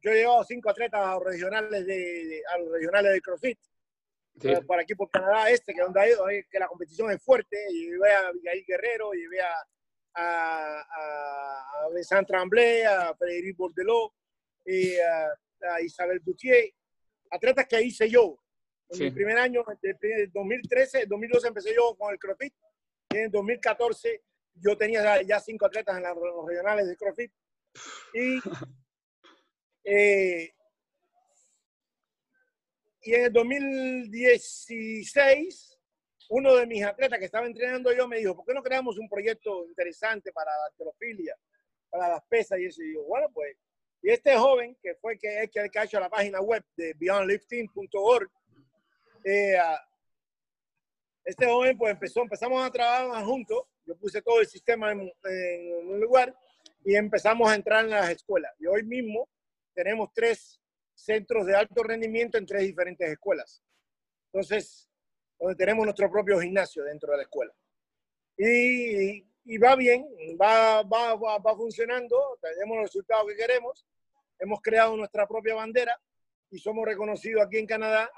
yo he llevado cinco atletas a los regionales de, a los regionales de CrossFit. Eh, por aquí por Canadá Este, que donde ha ido, que la competición es fuerte. Y llevé a Miguel Guerrero, llevé a, a, a, a Sandra Amblé, a Frédéric Bordelot y a, Isabel Boutier. Atletas que hice yo. En mi primer año, en 2013, 2012 empecé yo con el CrossFit. Y en 2014 yo tenía ya cinco atletas en, los regionales de CrossFit. Y, <laughs> eh, y en el 2016, uno de mis atletas que estaba entrenando yo me dijo, ¿por qué no creamos un proyecto interesante para la alterofilia, para las pesas? Y eso, y yo, bueno, pues, y este joven, que fue que, el que ha hecho la página web de beyondlifting.org, eh, este joven pues empezó, empezamos a trabajar juntos, yo puse todo el sistema en, un lugar y empezamos a entrar en las escuelas. Y hoy mismo tenemos tres centros de alto rendimiento en tres diferentes escuelas. Entonces, donde tenemos nuestro propio gimnasio dentro de la escuela. Y, y va bien, va, va, va, va, funcionando, tenemos los resultados que queremos, hemos creado nuestra propia bandera y somos reconocidos aquí en Canadá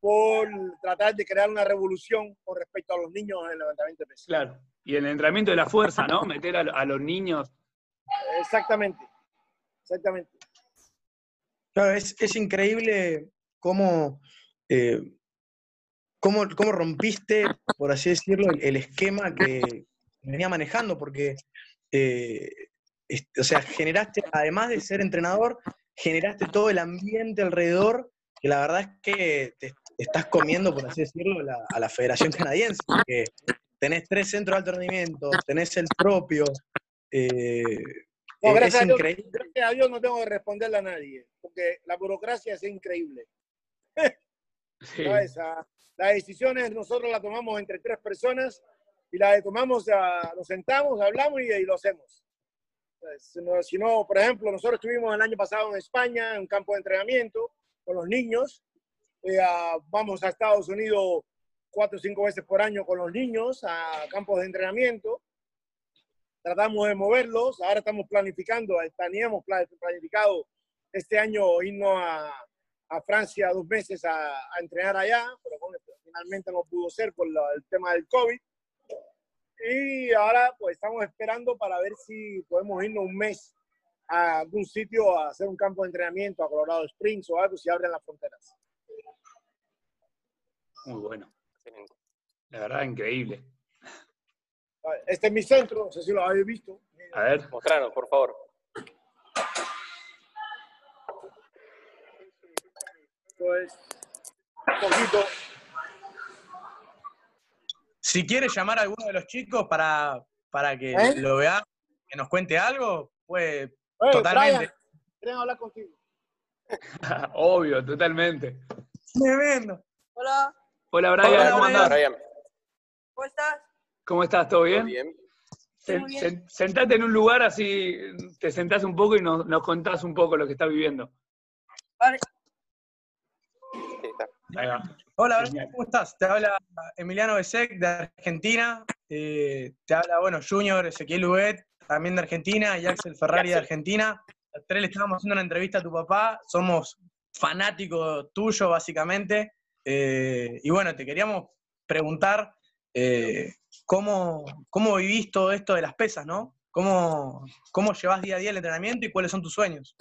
por tratar de crear una revolución con respecto a los niños en el levantamiento de pesas. Claro, y el entrenamiento de la fuerza, ¿no? Meter a, los niños. Exactamente, exactamente. Claro, es, es increíble cómo, eh, cómo, cómo, rompiste, por así decirlo, el, esquema que venía manejando, porque, eh, o sea, generaste, además de ser entrenador, generaste todo el ambiente alrededor, que la verdad es que te, estás comiendo, por así decirlo, a la Federación Canadiense, porque tenés tres centros de alto rendimiento, tenés el propio. Eh, gracias, a Dios, gracias, a Dios, no tengo que responderle a nadie, porque la burocracia es increíble. <laughs> Las decisiones nosotros las tomamos entre tres personas y las tomamos, nos sentamos, hablamos y, y lo hacemos. Si no, por ejemplo, nosotros estuvimos el año pasado en España, en un campo de entrenamiento con los niños, eh, vamos a Estados Unidos cuatro o cinco veces por año con los niños a campos de entrenamiento. Tratamos de moverlos. Ahora estamos planificando, teníamos planificado este año irnos a, a Francia dos meses a, a, entrenar allá, pero finalmente no pudo ser por el tema del COVID. Y ahora pues estamos esperando para ver si podemos irnos un mes a algún sitio a hacer un campo de entrenamiento, a Colorado Springs o algo, si abren las fronteras. Muy bueno. La verdad, increíble. Este es mi centro, no sé si lo habéis visto. A ver. Mostranos, por favor. Pues, un poquito. Si quieres llamar a alguno de los chicos para, para que ¿Eh? lo vea, que nos cuente algo, pues totalmente. quieren hablar contigo. <laughs> Obvio, totalmente. Tremendo. Hola. Hola, Brian. ¿Cómo andás? ¿Cómo estás? ¿Cómo estás? ¿Todo bien? bien. sentate en un lugar así te sentás un poco y nos, contás un poco lo que estás viviendo. Vale. Hola, ¿cómo estás? Te habla Emiliano Besek de Argentina. Eh, te habla, bueno, Junior, Ezequiel Ubet, también de Argentina, y Axel Ferrari de Argentina. Los tres le estábamos haciendo una entrevista a tu papá. Somos fanáticos tuyos, básicamente. Eh, y bueno, te queríamos preguntar eh, ¿cómo, cómo vivís todo esto de las pesas, ¿no? ¿Cómo, ¿Cómo llevas día a día el entrenamiento y cuáles son tus sueños?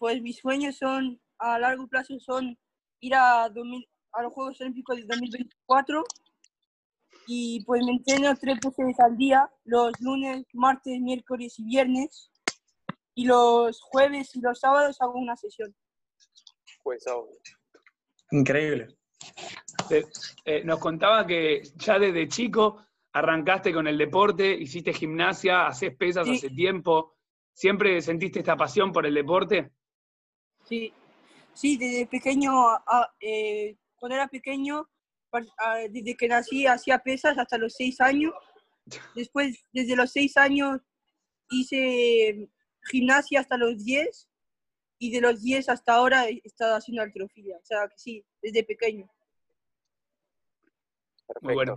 pues mis sueños son, a largo plazo, son ir a, a los Juegos Olímpicos de 2024 y pues me entreno tres veces al día, los lunes, martes, miércoles y viernes. Y los jueves y los sábados hago una sesión. Pues Increíble. Eh, nos contaba que ya desde chico arrancaste con el deporte, hiciste gimnasia, haces pesas hace tiempo. ¿Siempre sentiste esta pasión por el deporte? Sí, sí desde pequeño, eh, cuando era pequeño, desde que nací hacía pesas hasta los seis años. Después, desde los seis años, hice gimnasia hasta los diez. Y de los diez hasta ahora he estado haciendo altrofía. O sea que sí, desde pequeño. Muy bueno.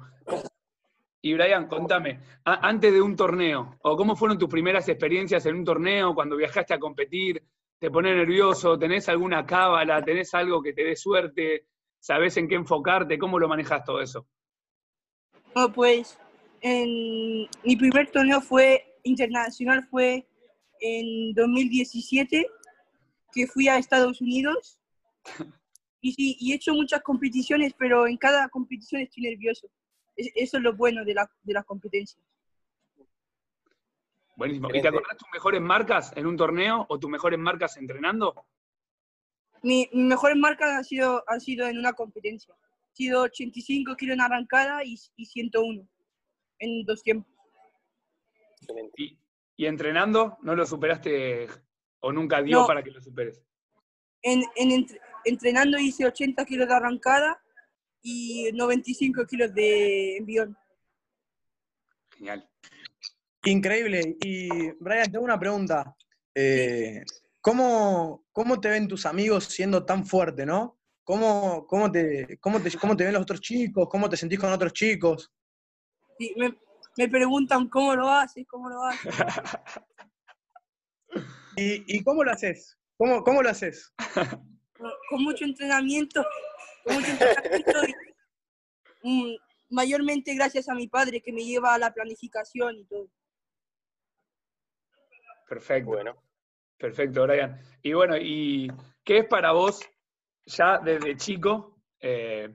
Y Brian, contame, antes de un torneo, o cómo fueron tus primeras experiencias en un torneo, cuando viajaste a competir, ¿te pones nervioso? ¿Tenés alguna cábala? ¿Tenés algo que te dé suerte? ¿Sabés en qué enfocarte? ¿Cómo lo manejas todo eso? No, pues en, mi primer torneo fue internacional, fue en 2017, que fui a Estados Unidos. Y sí, y he hecho muchas competiciones, pero en cada competición estoy nervioso. Eso es lo bueno de, la, de las competencias. Buenísimo. ¿Y te acordás tus mejores marcas en un torneo o tus mejores marcas entrenando? Mi, mis mejores marcas han sido, han sido en una competencia. Han sido 85 kilos en arrancada y, y 101 en dos tiempos. ¿Y, ¿Y, entrenando no lo superaste o nunca dio para que lo superes? En, en entrenando hice 80 kilos de arrancada y 95 kilos de envión. Genial. Increíble. Y Brian, tengo una pregunta. Eh, ¿cómo, ¿Cómo te ven tus amigos siendo tan fuerte, no? ¿Cómo, cómo, te, cómo, te, ¿Cómo te ven los otros chicos? ¿Cómo te sentís con otros chicos? Sí, me, me preguntan cómo lo haces, cómo lo haces. <laughs> ¿Y, ¿Y, cómo lo haces? ¿Cómo, cómo lo haces? con mucho entrenamiento, con mucho entrenamiento mm, mayormente gracias a mi padre que me lleva a la planificación y todo. Perfecto. Bueno. Perfecto, Brian. Y bueno, ¿y qué es para vos ya desde chico? Eh,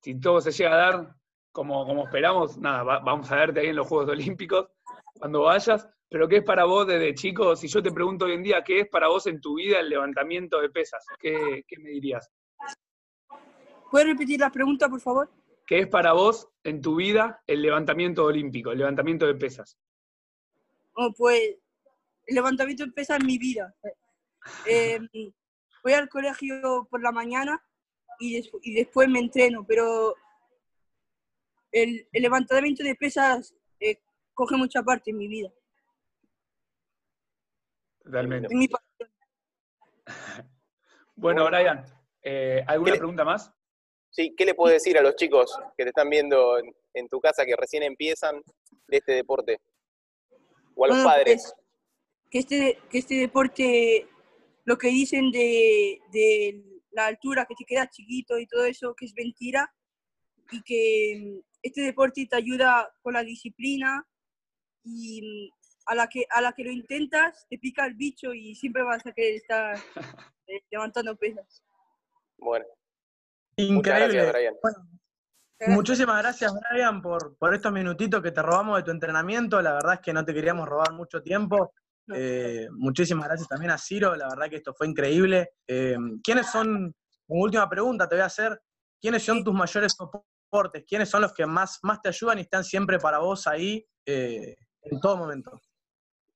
si todo se llega a dar como, como esperamos, nada, vamos a verte ahí en los Juegos Olímpicos cuando vayas. Pero ¿qué es para vos desde chico? Si yo te pregunto hoy en día, ¿qué es para vos en tu vida el levantamiento de pesas? ¿Qué, me dirías? ¿Puedes repetir la pregunta, por favor? ¿Qué es para vos en tu vida el levantamiento olímpico, el levantamiento de pesas? Oh, pues el levantamiento de pesas en mi vida. Eh, voy al colegio por la mañana y, después me entreno, pero el, levantamiento de pesas eh, coge mucha parte en mi vida. Totalmente. <laughs> bueno, Brian, eh, ¿alguna pregunta más? Sí, ¿qué le puedes decir a los chicos que te están viendo en, tu casa que recién empiezan de este deporte? O a los padres. Pues, que, este, que este deporte, lo que dicen de, de la altura, que te quedas chiquito y todo eso, que es mentira, y que este deporte te ayuda con la disciplina y a la que, a la que lo intentas, te pica el bicho y siempre vas a querer estar <laughs> eh, levantando pesas. Bueno. Increíble. Gracias, muchísimas gracias, Brian, por, por estos minutitos que te robamos de tu entrenamiento. La verdad es que no te queríamos robar mucho tiempo. Eh, muchísimas gracias también a Ciro, la verdad que esto fue increíble. Eh, ¿Quiénes son, como última pregunta te voy a hacer, quiénes son tus mayores soportes? ¿Quiénes son los que más, más te ayudan y están siempre para vos ahí en todo momento?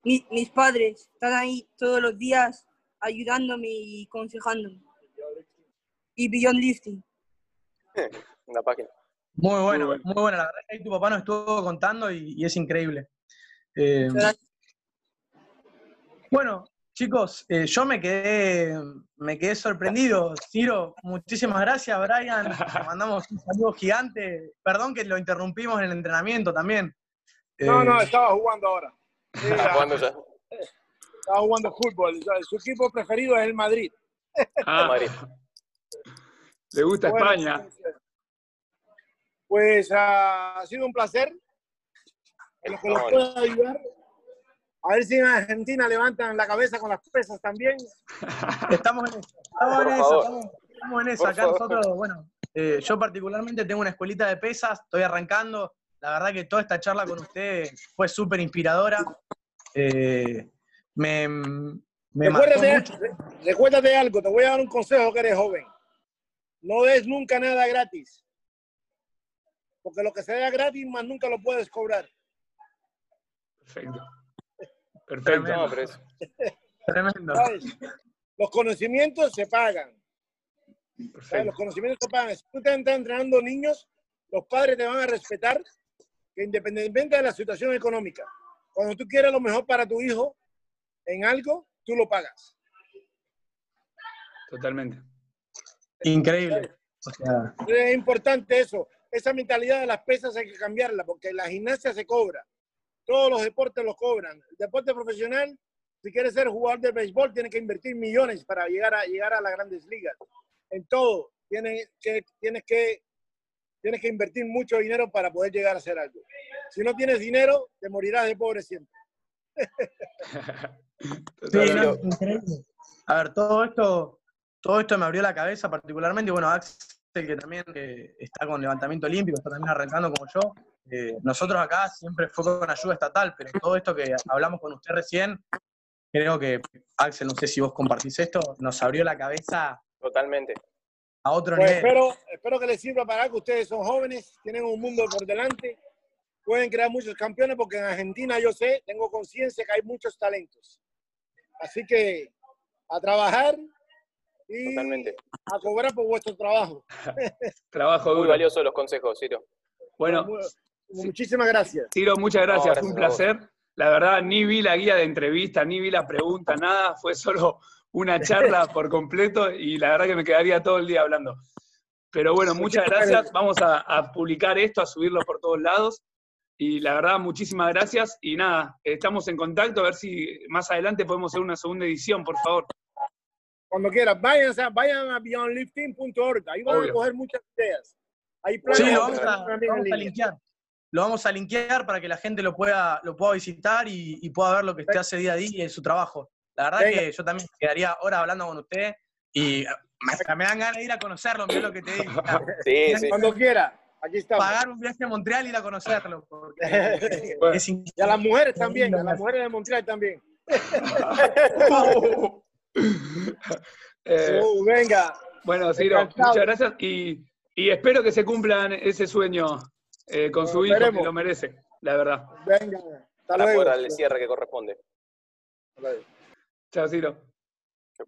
Mis padres están ahí todos los días ayudándome y aconsejándome. Y Beyond Lifting. <laughs> Una página. Muy bueno, muy, bueno. La verdad es que ahí tu papá nos estuvo contando y, es increíble. Eh, bueno, chicos, eh, yo me quedé, me quedé sorprendido. Ciro, muchísimas gracias, Brian. Te mandamos un saludo gigante. Perdón que lo interrumpimos en el entrenamiento también. No, no, eh, estaba jugando ahora. Estaba jugando fútbol. Su equipo preferido es el Madrid. Ah, Madrid. Le gusta España. Pues ha sido un placer. En que nos pueda ayudar, A ver si en Argentina levantan la cabeza con las pesas también. <laughs> Estamos en eso. Estamos en eso. Estamos, en eso. Acá nosotros, bueno, eh, yo particularmente tengo una escuelita de pesas, estoy arrancando. La verdad que toda esta charla con usted fue súper inspiradora. Eh, me, me recuérdate, recuérdate algo, te voy a dar un consejo que eres joven. No des nunca nada gratis. Porque lo que se da gratis más nunca lo puedes cobrar. Perfecto. Perfecto. Tremendo. Los conocimientos se pagan. Los conocimientos se pagan. Si tú te estás entrenando niños, los padres te van a respetar que independientemente de la situación económica, cuando tú quieres lo mejor para tu hijo en algo, tú lo pagas. Totalmente. Increíble. Es importante eso. Esa mentalidad de las pesas hay que cambiarla porque la gimnasia se cobra. Todos los deportes los cobran. El deporte profesional, si quieres ser jugador de béisbol, tiene que invertir millones para llegar a, llegar a las grandes ligas. En todo, tienes que, tienes, que, tienes que invertir mucho dinero para poder llegar a hacer algo. Si no tienes dinero, te morirás de pobre siempre. <laughs> A ver, todo esto, todo esto me abrió la cabeza particularmente. Bueno, Axel, que también eh, está con levantamiento olímpico, está también arrancando como yo. Eh, nosotros acá siempre fue con ayuda estatal, pero todo esto que hablamos con usted recién, creo que, Axel, no sé si vos compartís esto, nos abrió la cabeza. Totalmente. A otro pues nivel. Espero, espero que les sirva para que ustedes son jóvenes, tienen un mundo por delante pueden crear muchos campeones porque en Argentina yo sé, tengo conciencia que hay muchos talentos. Así que a trabajar y a cobrar por vuestro trabajo. <laughs> trabajo Muy valioso los consejos, Ciro. Bueno, muchísimas gracias. Ciro, muchas gracias, un placer. La verdad, ni vi la guía de entrevista, ni vi la pregunta, nada, fue solo una charla <laughs> por completo y la verdad que me quedaría todo el día hablando. Pero bueno, muchas gracias. Vamos a publicar esto, a subirlo por todos lados. Y la verdad, muchísimas gracias. Y nada, estamos en contacto a ver si más adelante podemos hacer una segunda edición, por favor. Cuando quieras, vayan, vayan a beyondlifting.org. Ahí van a coger muchas ideas. Ahí sí, lo vamos, a, linkear. Lo vamos a linkear para que la gente lo pueda, lo pueda visitar y, pueda ver lo que usted hace día a día en su trabajo. La verdad que yo también quedaría horas hablando con usted y me, me dan ganas de ir a conocerlo, mira lo que te digo. <laughs> Sí, sí. Cuando quiera. Aquí estamos. Pagar un viaje a Montreal y ir a conocerlo. <laughs> y a las mujeres también, a las mujeres de Montreal también. <laughs> Eh, uh, venga. Bueno, Ciro, muchas gracias y, espero que se cumplan ese sueño eh, con su hijo, que lo merece, la verdad. Venga, hasta luego. el cierre que corresponde. Chao, Ciro.